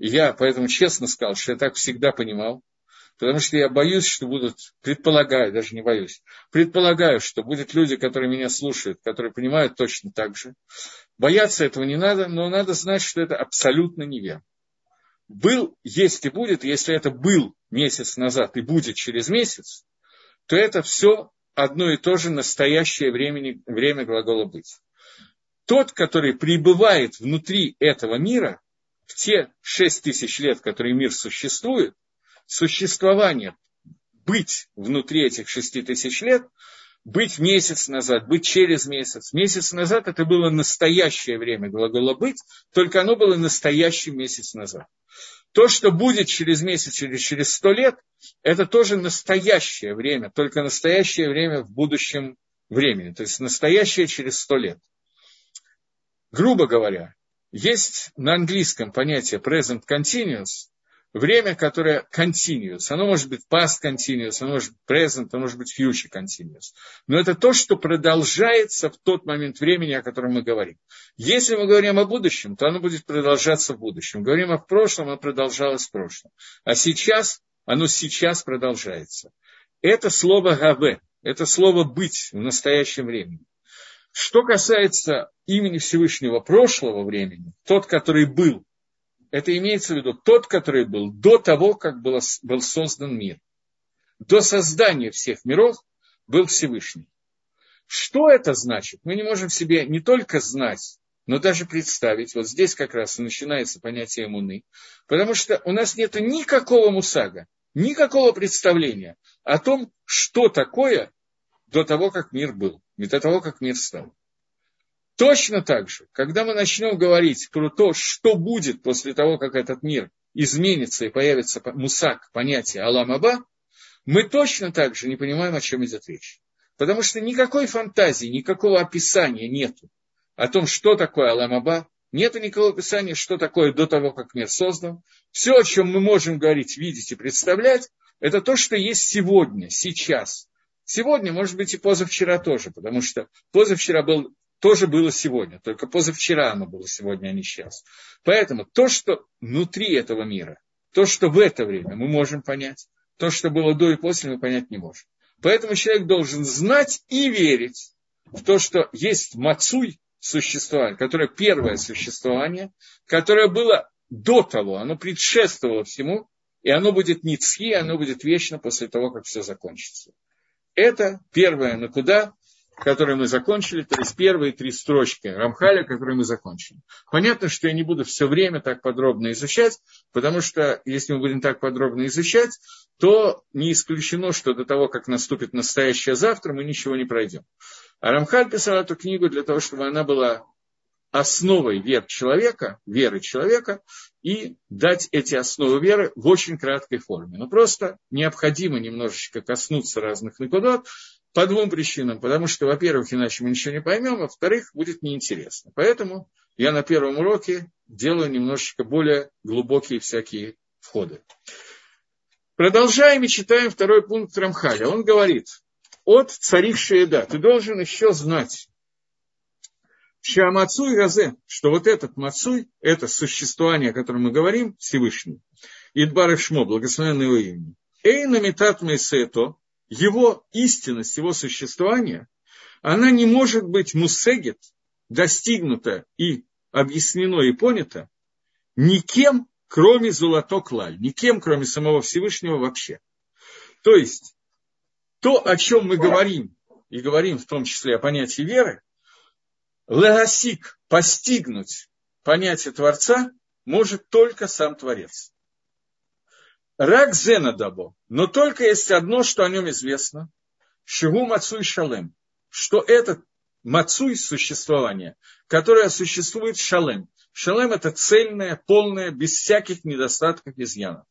Я поэтому честно сказал, что я так всегда понимал, потому что я боюсь, что будут, предполагаю, даже не боюсь, предполагаю, что будут люди, которые меня слушают, которые понимают точно так же. Бояться этого не надо, но надо знать, что это абсолютно неверно. Был, есть и будет, если это был месяц назад и будет через месяц, то это все одно и то же настоящее времени, время глагола «быть». тот, который пребывает внутри этого мира, в те шесть тысяч лет, которые мир существует, существование, быть внутри этих шести тысяч лет, быть месяц назад, быть через месяц. Месяц назад это было настоящее время глагола «быть», только оно было настоящим месяц назад. То, что будет через месяц или через сто лет, это тоже настоящее время, только настоящее время в будущем времени, то есть настоящее через сто лет. Грубо говоря, есть на английском понятие present continuous, время, которое continuous. Оно может быть past continuous, оно может быть present, оно может быть future continuous. Но это то, что продолжается в тот момент времени, о котором мы говорим. Если мы говорим о будущем, то оно будет продолжаться в будущем. Говорим о прошлом, оно продолжалось в прошлом. А сейчас, оно сейчас продолжается. Это слово «гаве», это слово «быть» в настоящем времени. Что касается имени Всевышнего прошлого времени, тот, который был, это имеется в виду тот, который был до того, как был, был создан мир. До создания всех миров был Всевышний. Что это значит? Мы не можем себе не только знать, но даже представить. Вот здесь как раз и начинается понятие муны. Потому что у нас нет никакого мусага, никакого представления о том, что такое до того, как мир был, не до того, как мир стал. Точно так же, когда мы начнем говорить про то, что будет после того, как этот мир изменится и появится мусак, понятие Аламаба, мы точно так же не понимаем, о чем идет речь. Потому что никакой фантазии, никакого описания нету о том, что такое Аламаба, нету никакого описания, что такое до того, как мир создан. Все, о чем мы можем говорить, видеть и представлять, это то, что есть сегодня, сейчас. Сегодня, может быть, и позавчера тоже, потому что позавчера был тоже было сегодня, только позавчера оно было сегодня, а не сейчас. Поэтому то, что внутри этого мира, то, что в это время мы можем понять, то, что было до и после, мы понять не можем. Поэтому человек должен знать и верить в то, что есть мацуй существование, которое первое существование, которое было до того, оно предшествовало всему, и оно будет ницхи, оно будет вечно после того, как все закончится. Это первое на куда которые мы закончили, то есть первые три строчки Рамхаля, которые мы закончили. Понятно, что я не буду все время так подробно изучать, потому что если мы будем так подробно изучать, то не исключено, что до того, как наступит настоящее завтра, мы ничего не пройдем. А Рамхаль писал эту книгу для того, чтобы она была основой вер человека, веры человека, и дать эти основы веры в очень краткой форме. Но просто необходимо немножечко коснуться разных накудот, по двум причинам. Потому что, во-первых, иначе мы ничего не поймем, а во-вторых, будет неинтересно. Поэтому я на первом уроке делаю немножечко более глубокие всякие входы. Продолжаем и читаем второй пункт Рамхаля. Он говорит, от царих Шееда, ты должен еще знать, Шамацуй Разе, что вот этот Мацуй, это существование, о котором мы говорим, Всевышний, Идбар Шмо, благословенное его имя, Эйна Метат Мейсето, его истинность, его существование, она не может быть мусегет, достигнута и объяснено и понято никем, кроме золоток лаль, никем, кроме самого Всевышнего вообще. То есть, то, о чем мы говорим, и говорим в том числе о понятии веры, легасик, постигнуть понятие Творца, может только сам Творец. Рак Зенадабо. Но только есть одно, что о нем известно. Шигу Мацуй Шалем. Что этот Мацуй существование, которое существует Шалем. Шалем это цельное, полное, без всяких недостатков, изъянов.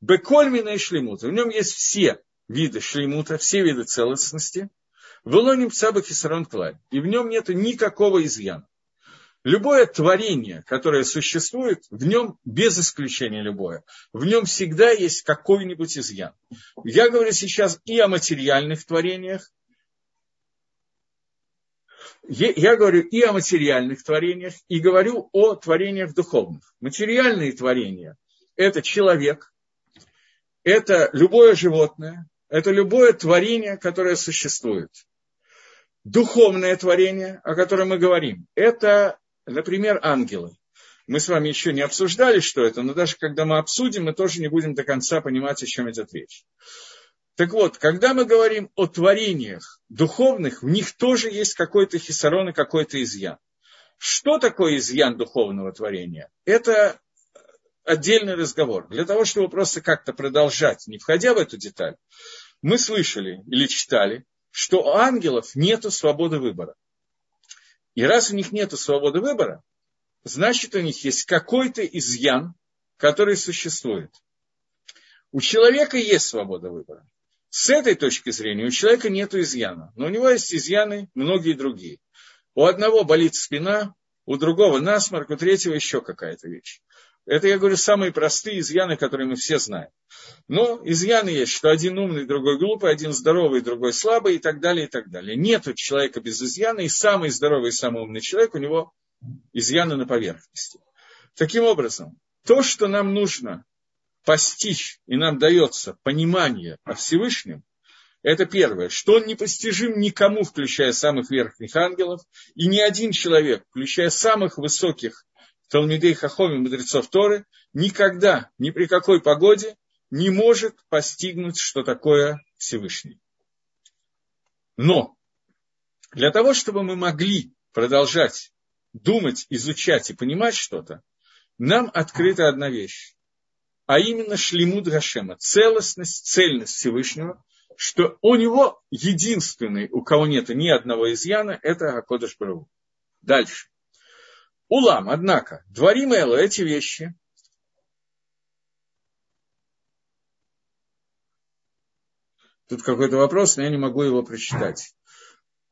Бекольмина и шлемута. В нем есть все виды шлемута, все виды целостности. В Илоним Цаба Хисарон Клай. И в нем нет никакого изъяна. Любое творение, которое существует, в нем, без исключения любое, в нем всегда есть какой-нибудь изъян. Я говорю сейчас и о материальных творениях, я говорю и о материальных творениях, и говорю о творениях духовных. Материальные творения – это человек, это любое животное, это любое творение, которое существует. Духовное творение, о котором мы говорим, это Например, ангелы. Мы с вами еще не обсуждали, что это, но даже когда мы обсудим, мы тоже не будем до конца понимать, о чем идет речь. Так вот, когда мы говорим о творениях духовных, в них тоже есть какой-то хисарон и какой-то изъян. Что такое изъян духовного творения? Это отдельный разговор. Для того, чтобы просто как-то продолжать, не входя в эту деталь, мы слышали или читали, что у ангелов нет свободы выбора. И раз у них нет свободы выбора, значит, у них есть какой-то изъян, который существует. У человека есть свобода выбора. С этой точки зрения у человека нет изъяна, но у него есть изъяны многие другие. У одного болит спина, у другого насморк, у третьего еще какая-то вещь. Это, я говорю, самые простые изъяны, которые мы все знаем. Но изъяны есть, что один умный, другой глупый, один здоровый, другой слабый и так далее, и так далее. Нет человека без изъяна, и самый здоровый и самый умный человек, у него изъяны на поверхности. Таким образом, то, что нам нужно постичь, и нам дается понимание о Всевышнем, это первое, что он непостижим никому, включая самых верхних ангелов, и ни один человек, включая самых высоких Талмидей Хахоми, мудрецов Торы, никогда, ни при какой погоде не может постигнуть, что такое Всевышний. Но для того, чтобы мы могли продолжать думать, изучать и понимать что-то, нам открыта одна вещь, а именно шлемуд Гашема, целостность, цельность Всевышнего, что у него единственный, у кого нет ни одного изъяна, это Акодыш Бару. Дальше. Улам, однако, дворим Элу, эти вещи, Тут какой-то вопрос, но я не могу его прочитать.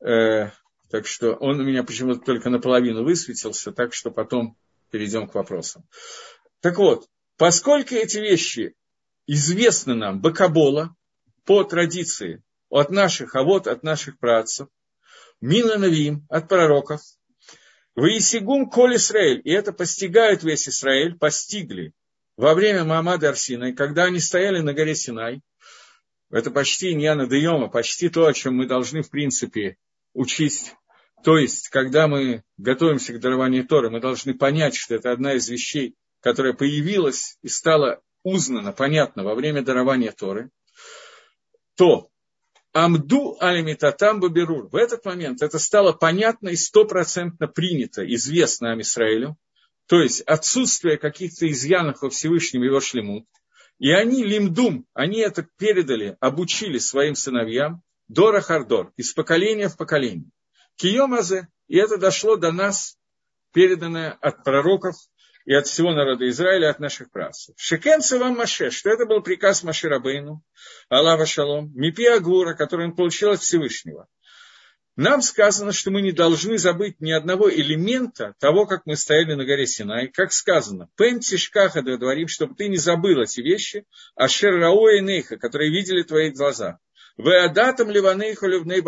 Э, так что он у меня почему-то только наполовину высветился, так что потом перейдем к вопросам. Так вот, поскольку эти вещи известны нам, Бакабола, по традиции, от наших, а вот от наших працев, Мина Навим, от пророков, Ваисигум Коль Исраэль, и это постигает весь Израиль, постигли во время Маамада Арсина, когда они стояли на горе Синай, это почти Иньяна Дейома, почти то, о чем мы должны, в принципе, учить. То есть, когда мы готовимся к дарованию Торы, мы должны понять, что это одна из вещей, которая появилась и стала узнана, понятна во время дарования Торы, то Амду алимитатам бабирур. В этот момент это стало понятно и стопроцентно принято, известно Амисраилю. То есть отсутствие каких-то изъянов во Всевышнем его шлемут. И они, лимдум, они это передали, обучили своим сыновьям, Дора Хардор, из поколения в поколение. Киомазе, и это дошло до нас, переданное от пророков и от всего народа Израиля, от наших працев. Шекен вам Маше, что это был приказ Маше Рабейну, Аллаха Шалом, Мипи Агура, который он получил от Всевышнего. Нам сказано, что мы не должны забыть ни одного элемента того, как мы стояли на горе Синай. Как сказано, «Пен тишкаха дворим, чтобы ты не забыл эти вещи, а шер и нейха, которые видели твои глаза. Вы адатам ливанейха любней.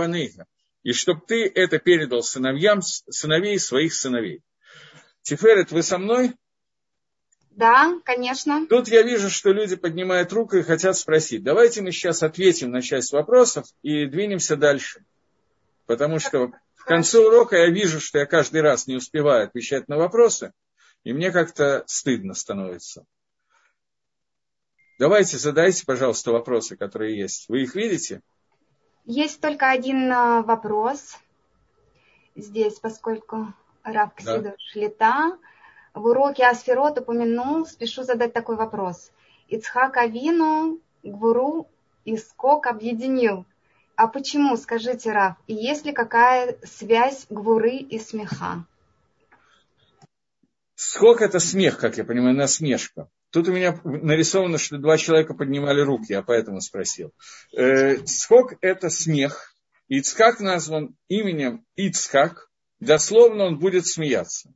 И чтобы ты это передал сыновьям, сыновей своих сыновей. Тиферет, вы со мной? Да, конечно. Тут я вижу, что люди поднимают руку и хотят спросить. Давайте мы сейчас ответим на часть вопросов и двинемся дальше. Потому что в конце урока я вижу, что я каждый раз не успеваю отвечать на вопросы, и мне как-то стыдно становится. Давайте задайте, пожалуйста, вопросы, которые есть. Вы их видите? Есть только один а, вопрос здесь, поскольку Рав Ксида да. Шлита в уроке Асферот упомянул, спешу задать такой вопрос. Ицхак Авину, Гвуру и Скок объединил. А почему, скажите, Рав, и есть ли какая связь Гвуры и смеха? Скок – это смех, как я понимаю, насмешка. Тут у меня нарисовано, что два человека поднимали руки, я поэтому спросил. Э, скок – это смех. Ицхак назван именем Ицхак. Дословно он будет смеяться.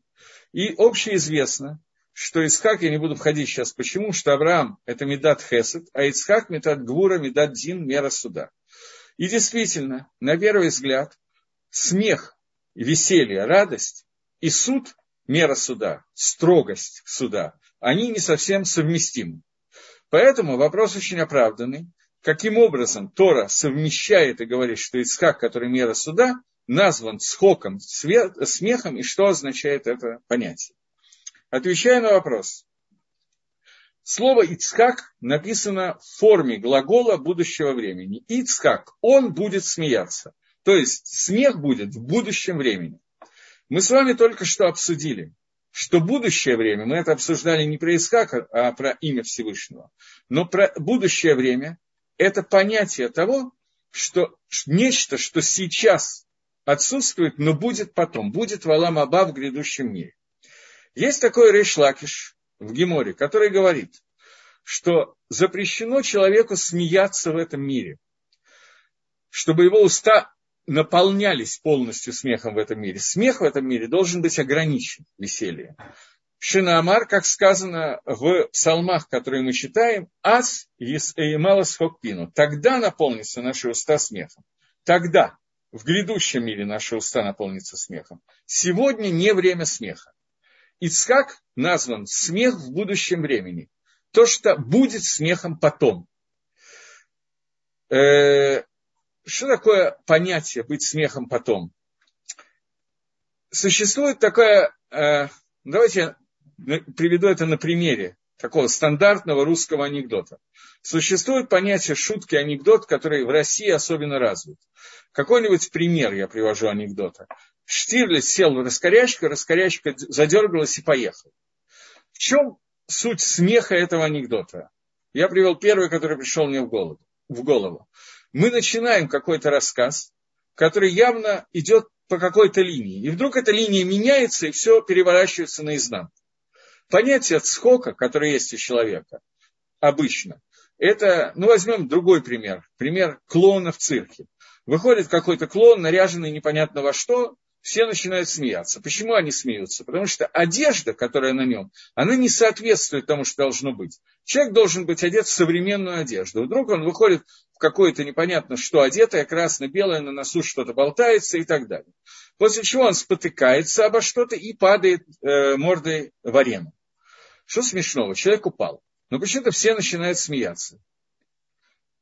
И общеизвестно, что Ицхак, я не буду входить сейчас почему, что Авраам – это Медат Хесед, а Ицхак – Медат Гвура, Медат Дин, мера суда. И действительно, на первый взгляд, смех, веселье, радость и суд, мера суда, строгость суда, они не совсем совместимы. Поэтому вопрос очень оправданный. Каким образом Тора совмещает и говорит, что Ицхак, который мера суда, назван схоком, смехом, и что означает это понятие? Отвечая на вопрос. Слово «Ицхак» написано в форме глагола будущего времени. Ицхак, он будет смеяться. То есть смех будет в будущем времени. Мы с вами только что обсудили, что будущее время, мы это обсуждали не про Искака, а про имя Всевышнего, но про будущее время – это понятие того, что нечто, что сейчас отсутствует, но будет потом, будет валам Аба в грядущем мире. Есть такой Рейш Лакиш в Геморе, который говорит, что запрещено человеку смеяться в этом мире, чтобы его уста наполнялись полностью смехом в этом мире. Смех в этом мире должен быть ограничен, веселье. Шинаамар, как сказано в псалмах, которые мы читаем, ас мало схокпину. Тогда наполнится наши уста смехом. Тогда, в грядущем мире наши уста наполнятся смехом. Сегодня не время смеха. Ицхак назван смех в будущем времени. То, что будет смехом потом. Э, что такое понятие быть смехом потом? Существует такое, э, давайте я приведу это на примере такого стандартного русского анекдота. Существует понятие шутки, анекдот, который в России особенно развит. Какой-нибудь пример я привожу анекдота. Штирлиц сел в раскорячку, раскорячка задергалась и поехал. В чем суть смеха этого анекдота? Я привел первый, который пришел мне в голову. В голову мы начинаем какой-то рассказ, который явно идет по какой-то линии. И вдруг эта линия меняется, и все переворачивается наизнанку. Понятие цхока, которое есть у человека, обычно, это, ну, возьмем другой пример. Пример клоуна в цирке. Выходит какой-то клоун, наряженный непонятно во что, все начинают смеяться. Почему они смеются? Потому что одежда, которая на нем, она не соответствует тому, что должно быть. Человек должен быть одет в современную одежду. Вдруг он выходит в какое-то непонятно что одетое, красно-белое, на носу что-то болтается и так далее. После чего он спотыкается обо что-то и падает э, мордой в арену. Что смешного? Человек упал. Но почему-то все начинают смеяться.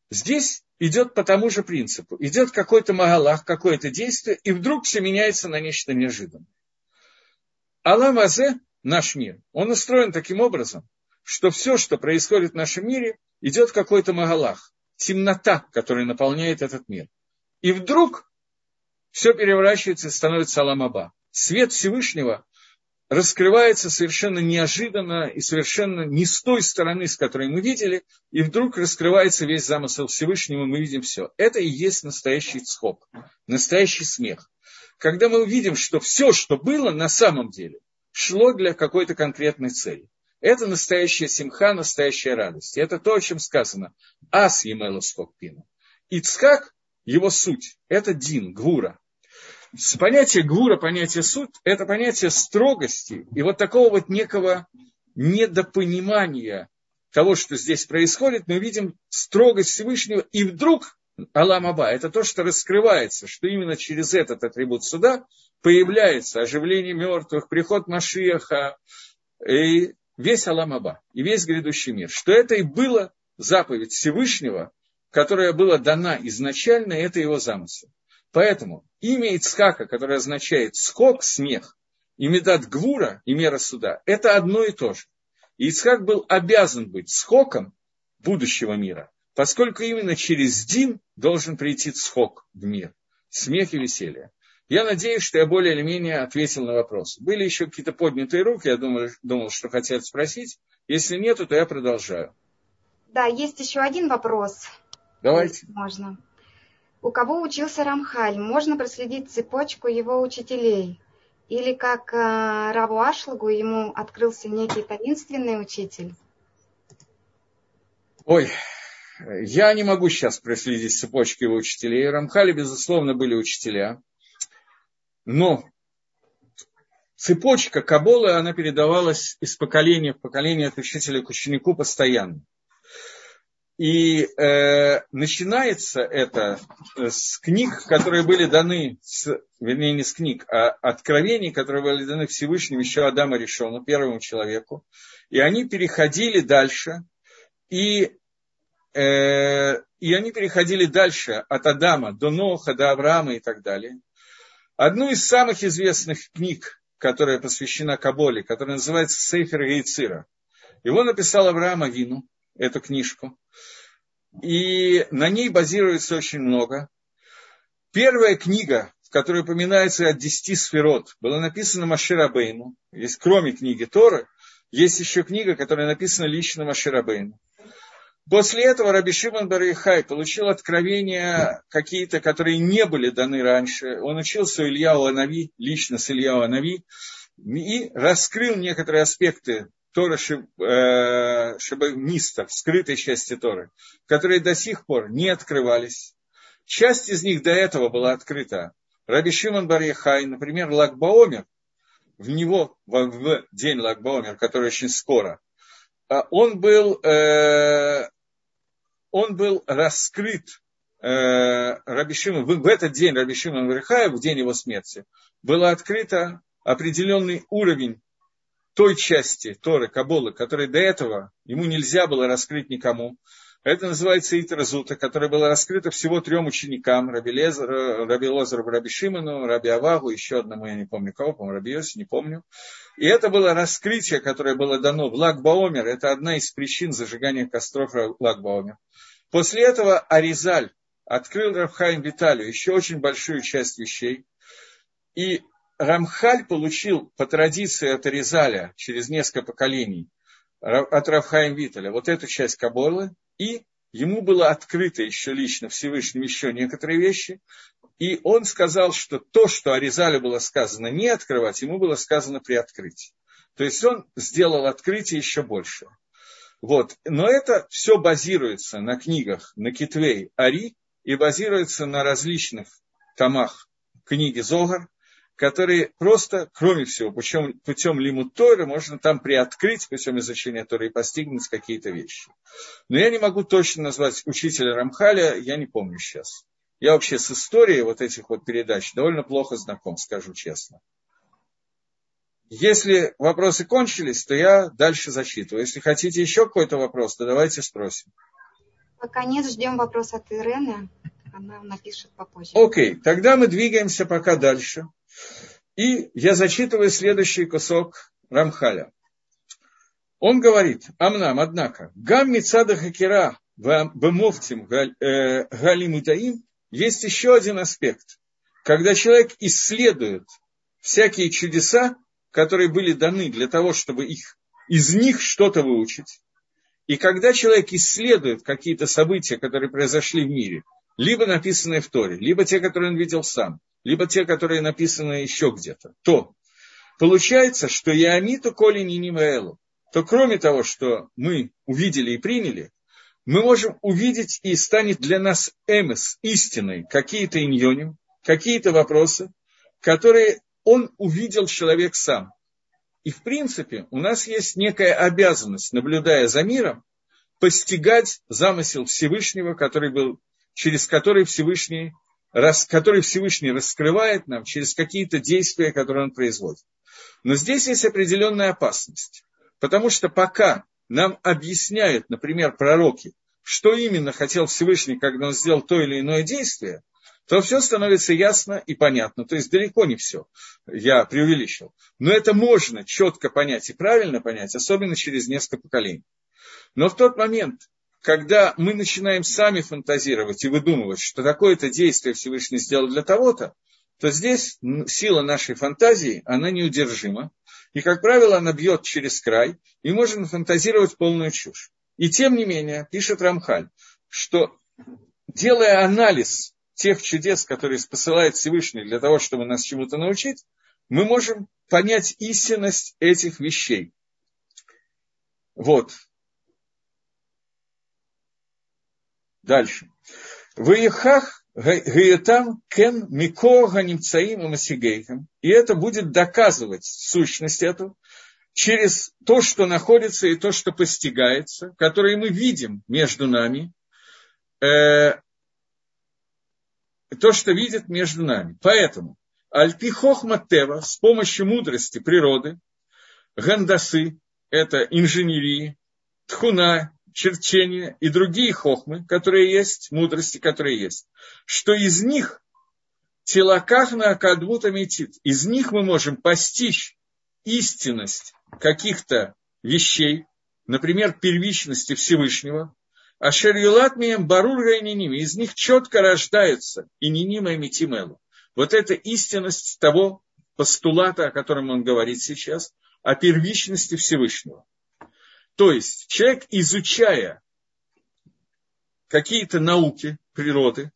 Здесь идет по тому же принципу. Идет какой-то магалах, какое-то действие, и вдруг все меняется на нечто неожиданное. Алам Азе, наш мир, он устроен таким образом, что все, что происходит в нашем мире, идет какой-то магалах, темнота, которая наполняет этот мир. И вдруг все переворачивается и становится Аламаба. Свет Всевышнего раскрывается совершенно неожиданно и совершенно не с той стороны, с которой мы видели, и вдруг раскрывается весь замысел Всевышнего, и мы видим все. Это и есть настоящий цхок, настоящий смех. Когда мы увидим, что все, что было на самом деле, шло для какой-то конкретной цели. Это настоящая симха, настоящая радость. И это то, о чем сказано. Ас емелу скокпину. Ицхак, его суть, это дин, гвура, понятие гура, понятие суд, это понятие строгости и вот такого вот некого недопонимания того, что здесь происходит, мы видим строгость Всевышнего, и вдруг Алам Аба, это то, что раскрывается, что именно через этот атрибут суда появляется оживление мертвых, приход Машиаха, и весь Алам Аба, и весь грядущий мир. Что это и было заповедь Всевышнего, которая была дана изначально, это его замысел. Поэтому имя Ицхака, которое означает скок, смех, и Медат Гвура, и мера суда, это одно и то же. И Ицхак был обязан быть скоком будущего мира, поскольку именно через Дин должен прийти схок в мир, смех и веселье. Я надеюсь, что я более или менее ответил на вопрос. Были еще какие-то поднятые руки, я думал, думал, что хотят спросить. Если нету, то я продолжаю. Да, есть еще один вопрос. Давайте. Можно у кого учился Рамхаль, можно проследить цепочку его учителей. Или как э, Раву Ашлагу ему открылся некий таинственный учитель. Ой, я не могу сейчас проследить цепочку его учителей. Рамхали, безусловно, были учителя. Но цепочка Каболы, она передавалась из поколения в поколение от учителя к ученику постоянно. И э, начинается это с книг, которые были даны, с, вернее, не с книг, а откровений, которые были даны Всевышним еще Адама Решону, первому человеку. И они переходили дальше, и, э, и они переходили дальше от Адама до Ноха, до Авраама и так далее. Одну из самых известных книг, которая посвящена Каболе, которая называется Сейфер Гейцира. Его написал Авраам Авину, эту книжку. И на ней базируется очень много. Первая книга в которой упоминается от десяти сферот, было написано Маширабейну. Есть, кроме книги Торы, есть еще книга, которая написана лично Маширабейну. После этого Раби Шимон Барихай получил откровения какие-то, которые не были даны раньше. Он учился у Ильяу Анави, лично с Ильяу Анави, и раскрыл некоторые аспекты Тора э, Шабаниста, скрытой части Торы, которые до сих пор не открывались. Часть из них до этого была открыта. Раби Шимон Барьяхай, например, Лагбаомер, в него в день Лагбаомер, который очень скоро, а он был, э, он был раскрыт э, Раби Шимон, в, этот день Раби Шимон Барьяхая, в день его смерти, было открыто определенный уровень той части Торы, Каболы, которой до этого ему нельзя было раскрыть никому. Это называется Итразута, которая была раскрыта всего трем ученикам, Раби, Лезер, Раби Лозеру, Раби Шимону, Раби Авагу, еще одному, я не помню кого, по-моему, Раби Йоси, не помню. И это было раскрытие, которое было дано в Лагбаомер. Это одна из причин зажигания костров Лагбаомер. После этого Аризаль открыл Рафхайм Виталию еще очень большую часть вещей. И Рамхаль получил по традиции от Аризаля через несколько поколений от Рафхаим Виталя вот эту часть Каболы, и ему было открыто еще лично Всевышним еще некоторые вещи, и он сказал, что то, что Аризалю было сказано не открывать, ему было сказано приоткрыть. То есть он сделал открытие еще больше. Вот. Но это все базируется на книгах, на Китвей Ари, и базируется на различных томах книги Зогар, которые просто, кроме всего, путем, путем лимут Торы, можно там приоткрыть путем изучения Торы и постигнуть какие-то вещи. Но я не могу точно назвать учителя Рамхаля, я не помню сейчас. Я вообще с историей вот этих вот передач довольно плохо знаком, скажу честно. Если вопросы кончились, то я дальше зачитываю. Если хотите еще какой-то вопрос, то давайте спросим. Пока нет, ждем вопрос от Ирены. Она напишет попозже. Окей, тогда мы двигаемся пока дальше. И я зачитываю следующий кусок Рамхаля. Он говорит, Амнам, однако, гам мицада хакира бемовтим э, галимудаим, есть еще один аспект. Когда человек исследует всякие чудеса, которые были даны для того, чтобы их, из них что-то выучить, и когда человек исследует какие-то события, которые произошли в мире, либо написанные в Торе, либо те, которые он видел сам, либо те, которые написаны еще где-то, то получается, что Яамиту Коли Нинимаэлу, то кроме того, что мы увидели и приняли, мы можем увидеть и станет для нас эмес, истиной, какие-то иньоним, какие-то вопросы, которые он увидел человек сам. И в принципе у нас есть некая обязанность, наблюдая за миром, постигать замысел Всевышнего, который был, через который Всевышний который Всевышний раскрывает нам через какие-то действия, которые он производит. Но здесь есть определенная опасность, потому что пока нам объясняют, например, пророки, что именно хотел Всевышний, когда он сделал то или иное действие, то все становится ясно и понятно. То есть далеко не все, я преувеличил. Но это можно четко понять и правильно понять, особенно через несколько поколений. Но в тот момент, когда мы начинаем сами фантазировать и выдумывать, что такое-то действие Всевышний сделал для того-то, то здесь сила нашей фантазии, она неудержима. И, как правило, она бьет через край, и можно фантазировать полную чушь. И тем не менее, пишет Рамхаль, что делая анализ тех чудес, которые посылает Всевышний для того, чтобы нас чему-то научить, мы можем понять истинность этих вещей. Вот. Дальше. Выехах Гаятам кен микога немцаим и масигейхам. И это будет доказывать сущность эту через то, что находится и то, что постигается, которое мы видим между нами, э, то, что видит между нами. Поэтому Альпихох Маттева с помощью мудрости природы, гандасы, это инженерии, тхуна, черчения и другие хохмы, которые есть, мудрости, которые есть, что из них телакахна акадвута метит, из них мы можем постичь истинность каких-то вещей, например, первичности Всевышнего, а шерюлат мием барур ними, из них четко рождаются и нинима и митимелу. вот эта истинность того постулата, о котором он говорит сейчас, о первичности Всевышнего. То есть человек, изучая какие-то науки природы,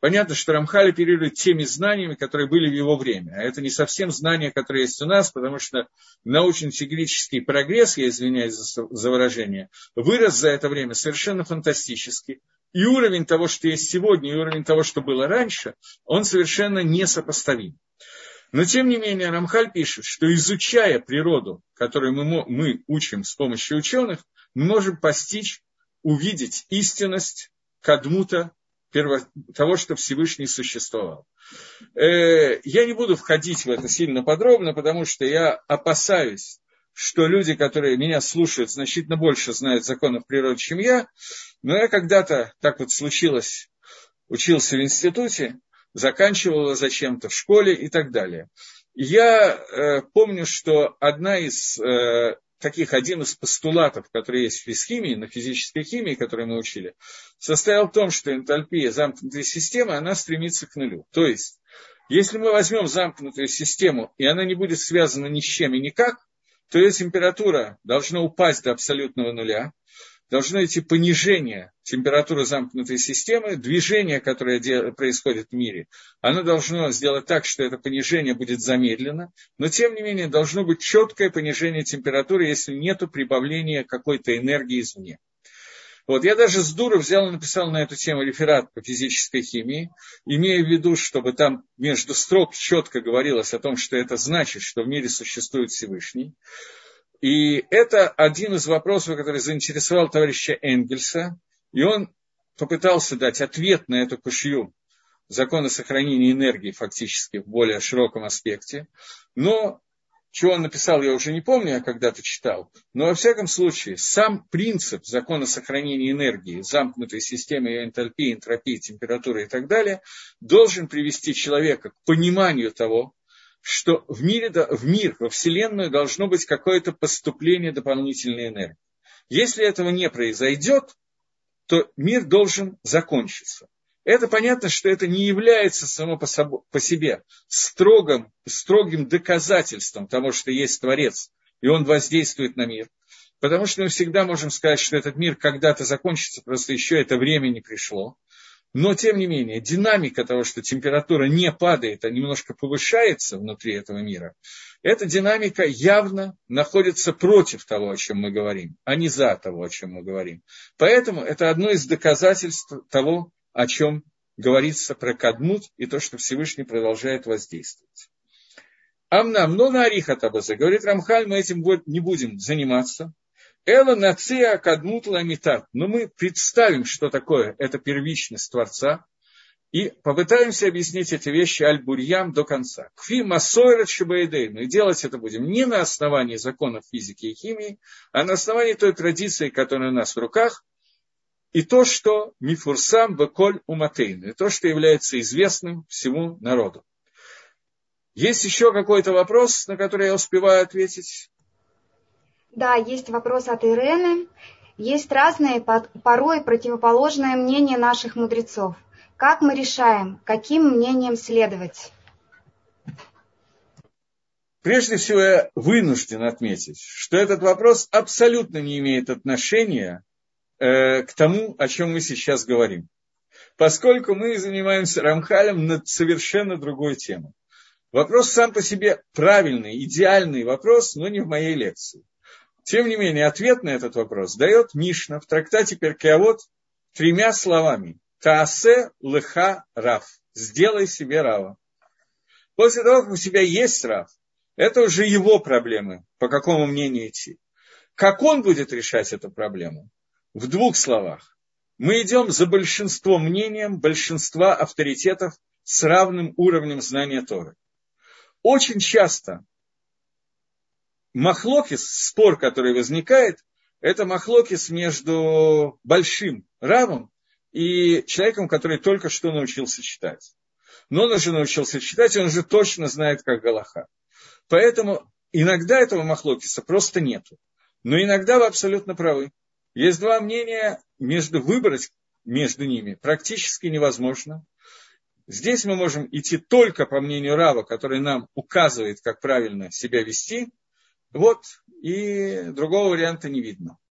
Понятно, что Рамхаль оперирует теми знаниями, которые были в его время. А это не совсем знания, которые есть у нас, потому что научно-технический прогресс, я извиняюсь за, за выражение, вырос за это время совершенно фантастически. И уровень того, что есть сегодня, и уровень того, что было раньше, он совершенно несопоставим. Но, тем не менее, Рамхаль пишет, что изучая природу, которую мы, мы учим с помощью ученых, мы можем постичь, увидеть истинность Кадмута перво, того, что Всевышний существовал. Э, я не буду входить в это сильно подробно, потому что я опасаюсь, что люди, которые меня слушают, значительно больше знают законов природы, чем я. Но я когда-то, так вот случилось, учился в институте, заканчивал зачем-то в школе и так далее. я э, помню, что одна из э, таких один из постулатов, который есть в физхимии, на физической химии, который мы учили, состоял в том, что энтальпия замкнутой системы, она стремится к нулю. То есть, если мы возьмем замкнутую систему, и она не будет связана ни с чем и никак, то ее температура должна упасть до абсолютного нуля, должно идти понижение температуры замкнутой системы, движение, которое происходит в мире, оно должно сделать так, что это понижение будет замедлено, но тем не менее должно быть четкое понижение температуры, если нет прибавления какой-то энергии извне. Вот, я даже с дуру взял и написал на эту тему реферат по физической химии, имея в виду, чтобы там между строк четко говорилось о том, что это значит, что в мире существует Всевышний. И это один из вопросов, который заинтересовал товарища Энгельса, и он попытался дать ответ на эту кушью закона сохранения энергии фактически в более широком аспекте. Но чего он написал, я уже не помню, я когда-то читал. Но во всяком случае, сам принцип закона сохранения энергии, замкнутой системы ее энтальпии, энтропии, температуры и так далее, должен привести человека к пониманию того, что в, мире, в мир, во Вселенную должно быть какое-то поступление дополнительной энергии. Если этого не произойдет, то мир должен закончиться. Это понятно, что это не является само по, собой, по себе строгим, строгим доказательством того, что есть Творец, и он воздействует на мир. Потому что мы всегда можем сказать, что этот мир когда-то закончится, просто еще это время не пришло. Но, тем не менее, динамика того, что температура не падает, а немножко повышается внутри этого мира, эта динамика явно находится против того, о чем мы говорим, а не за того, о чем мы говорим. Поэтому это одно из доказательств того, о чем говорится про Кадмут и то, что Всевышний продолжает воздействовать. Амнам, но на Арихатабазе, говорит Рамхаль, мы этим не будем заниматься, Эла нация кадмут ламитат. Но мы представим, что такое эта первичность Творца, и попытаемся объяснить эти вещи аль-бурьям до конца. Кфи масойрат шибаидейну. И делать это будем не на основании законов физики и химии, а на основании той традиции, которая у нас в руках, и то, что мифурсам беколь уматейну, и то, что является известным всему народу. Есть еще какой-то вопрос, на который я успеваю ответить? Да, есть вопрос от Ирены. Есть разные, порой противоположные мнения наших мудрецов. Как мы решаем, каким мнением следовать? Прежде всего, я вынужден отметить, что этот вопрос абсолютно не имеет отношения э, к тому, о чем мы сейчас говорим. Поскольку мы занимаемся Рамхалем над совершенно другой темой. Вопрос сам по себе правильный, идеальный вопрос, но не в моей лекции. Тем не менее, ответ на этот вопрос дает Мишна в трактате Перкеавод тремя словами. Таасе лыха рав. Сделай себе рава. После того, как у тебя есть рав, это уже его проблемы, по какому мнению идти. Как он будет решать эту проблему? В двух словах. Мы идем за большинством мнением большинства авторитетов с равным уровнем знания Торы. Очень часто махлокис, спор, который возникает, это махлокис между большим равом и человеком, который только что научился читать. Но он уже научился читать, и он уже точно знает, как Галаха. Поэтому иногда этого махлокиса просто нету. Но иногда вы абсолютно правы. Есть два мнения, между выбрать между ними практически невозможно. Здесь мы можем идти только по мнению Рава, который нам указывает, как правильно себя вести. Вот, и другого варианта не видно.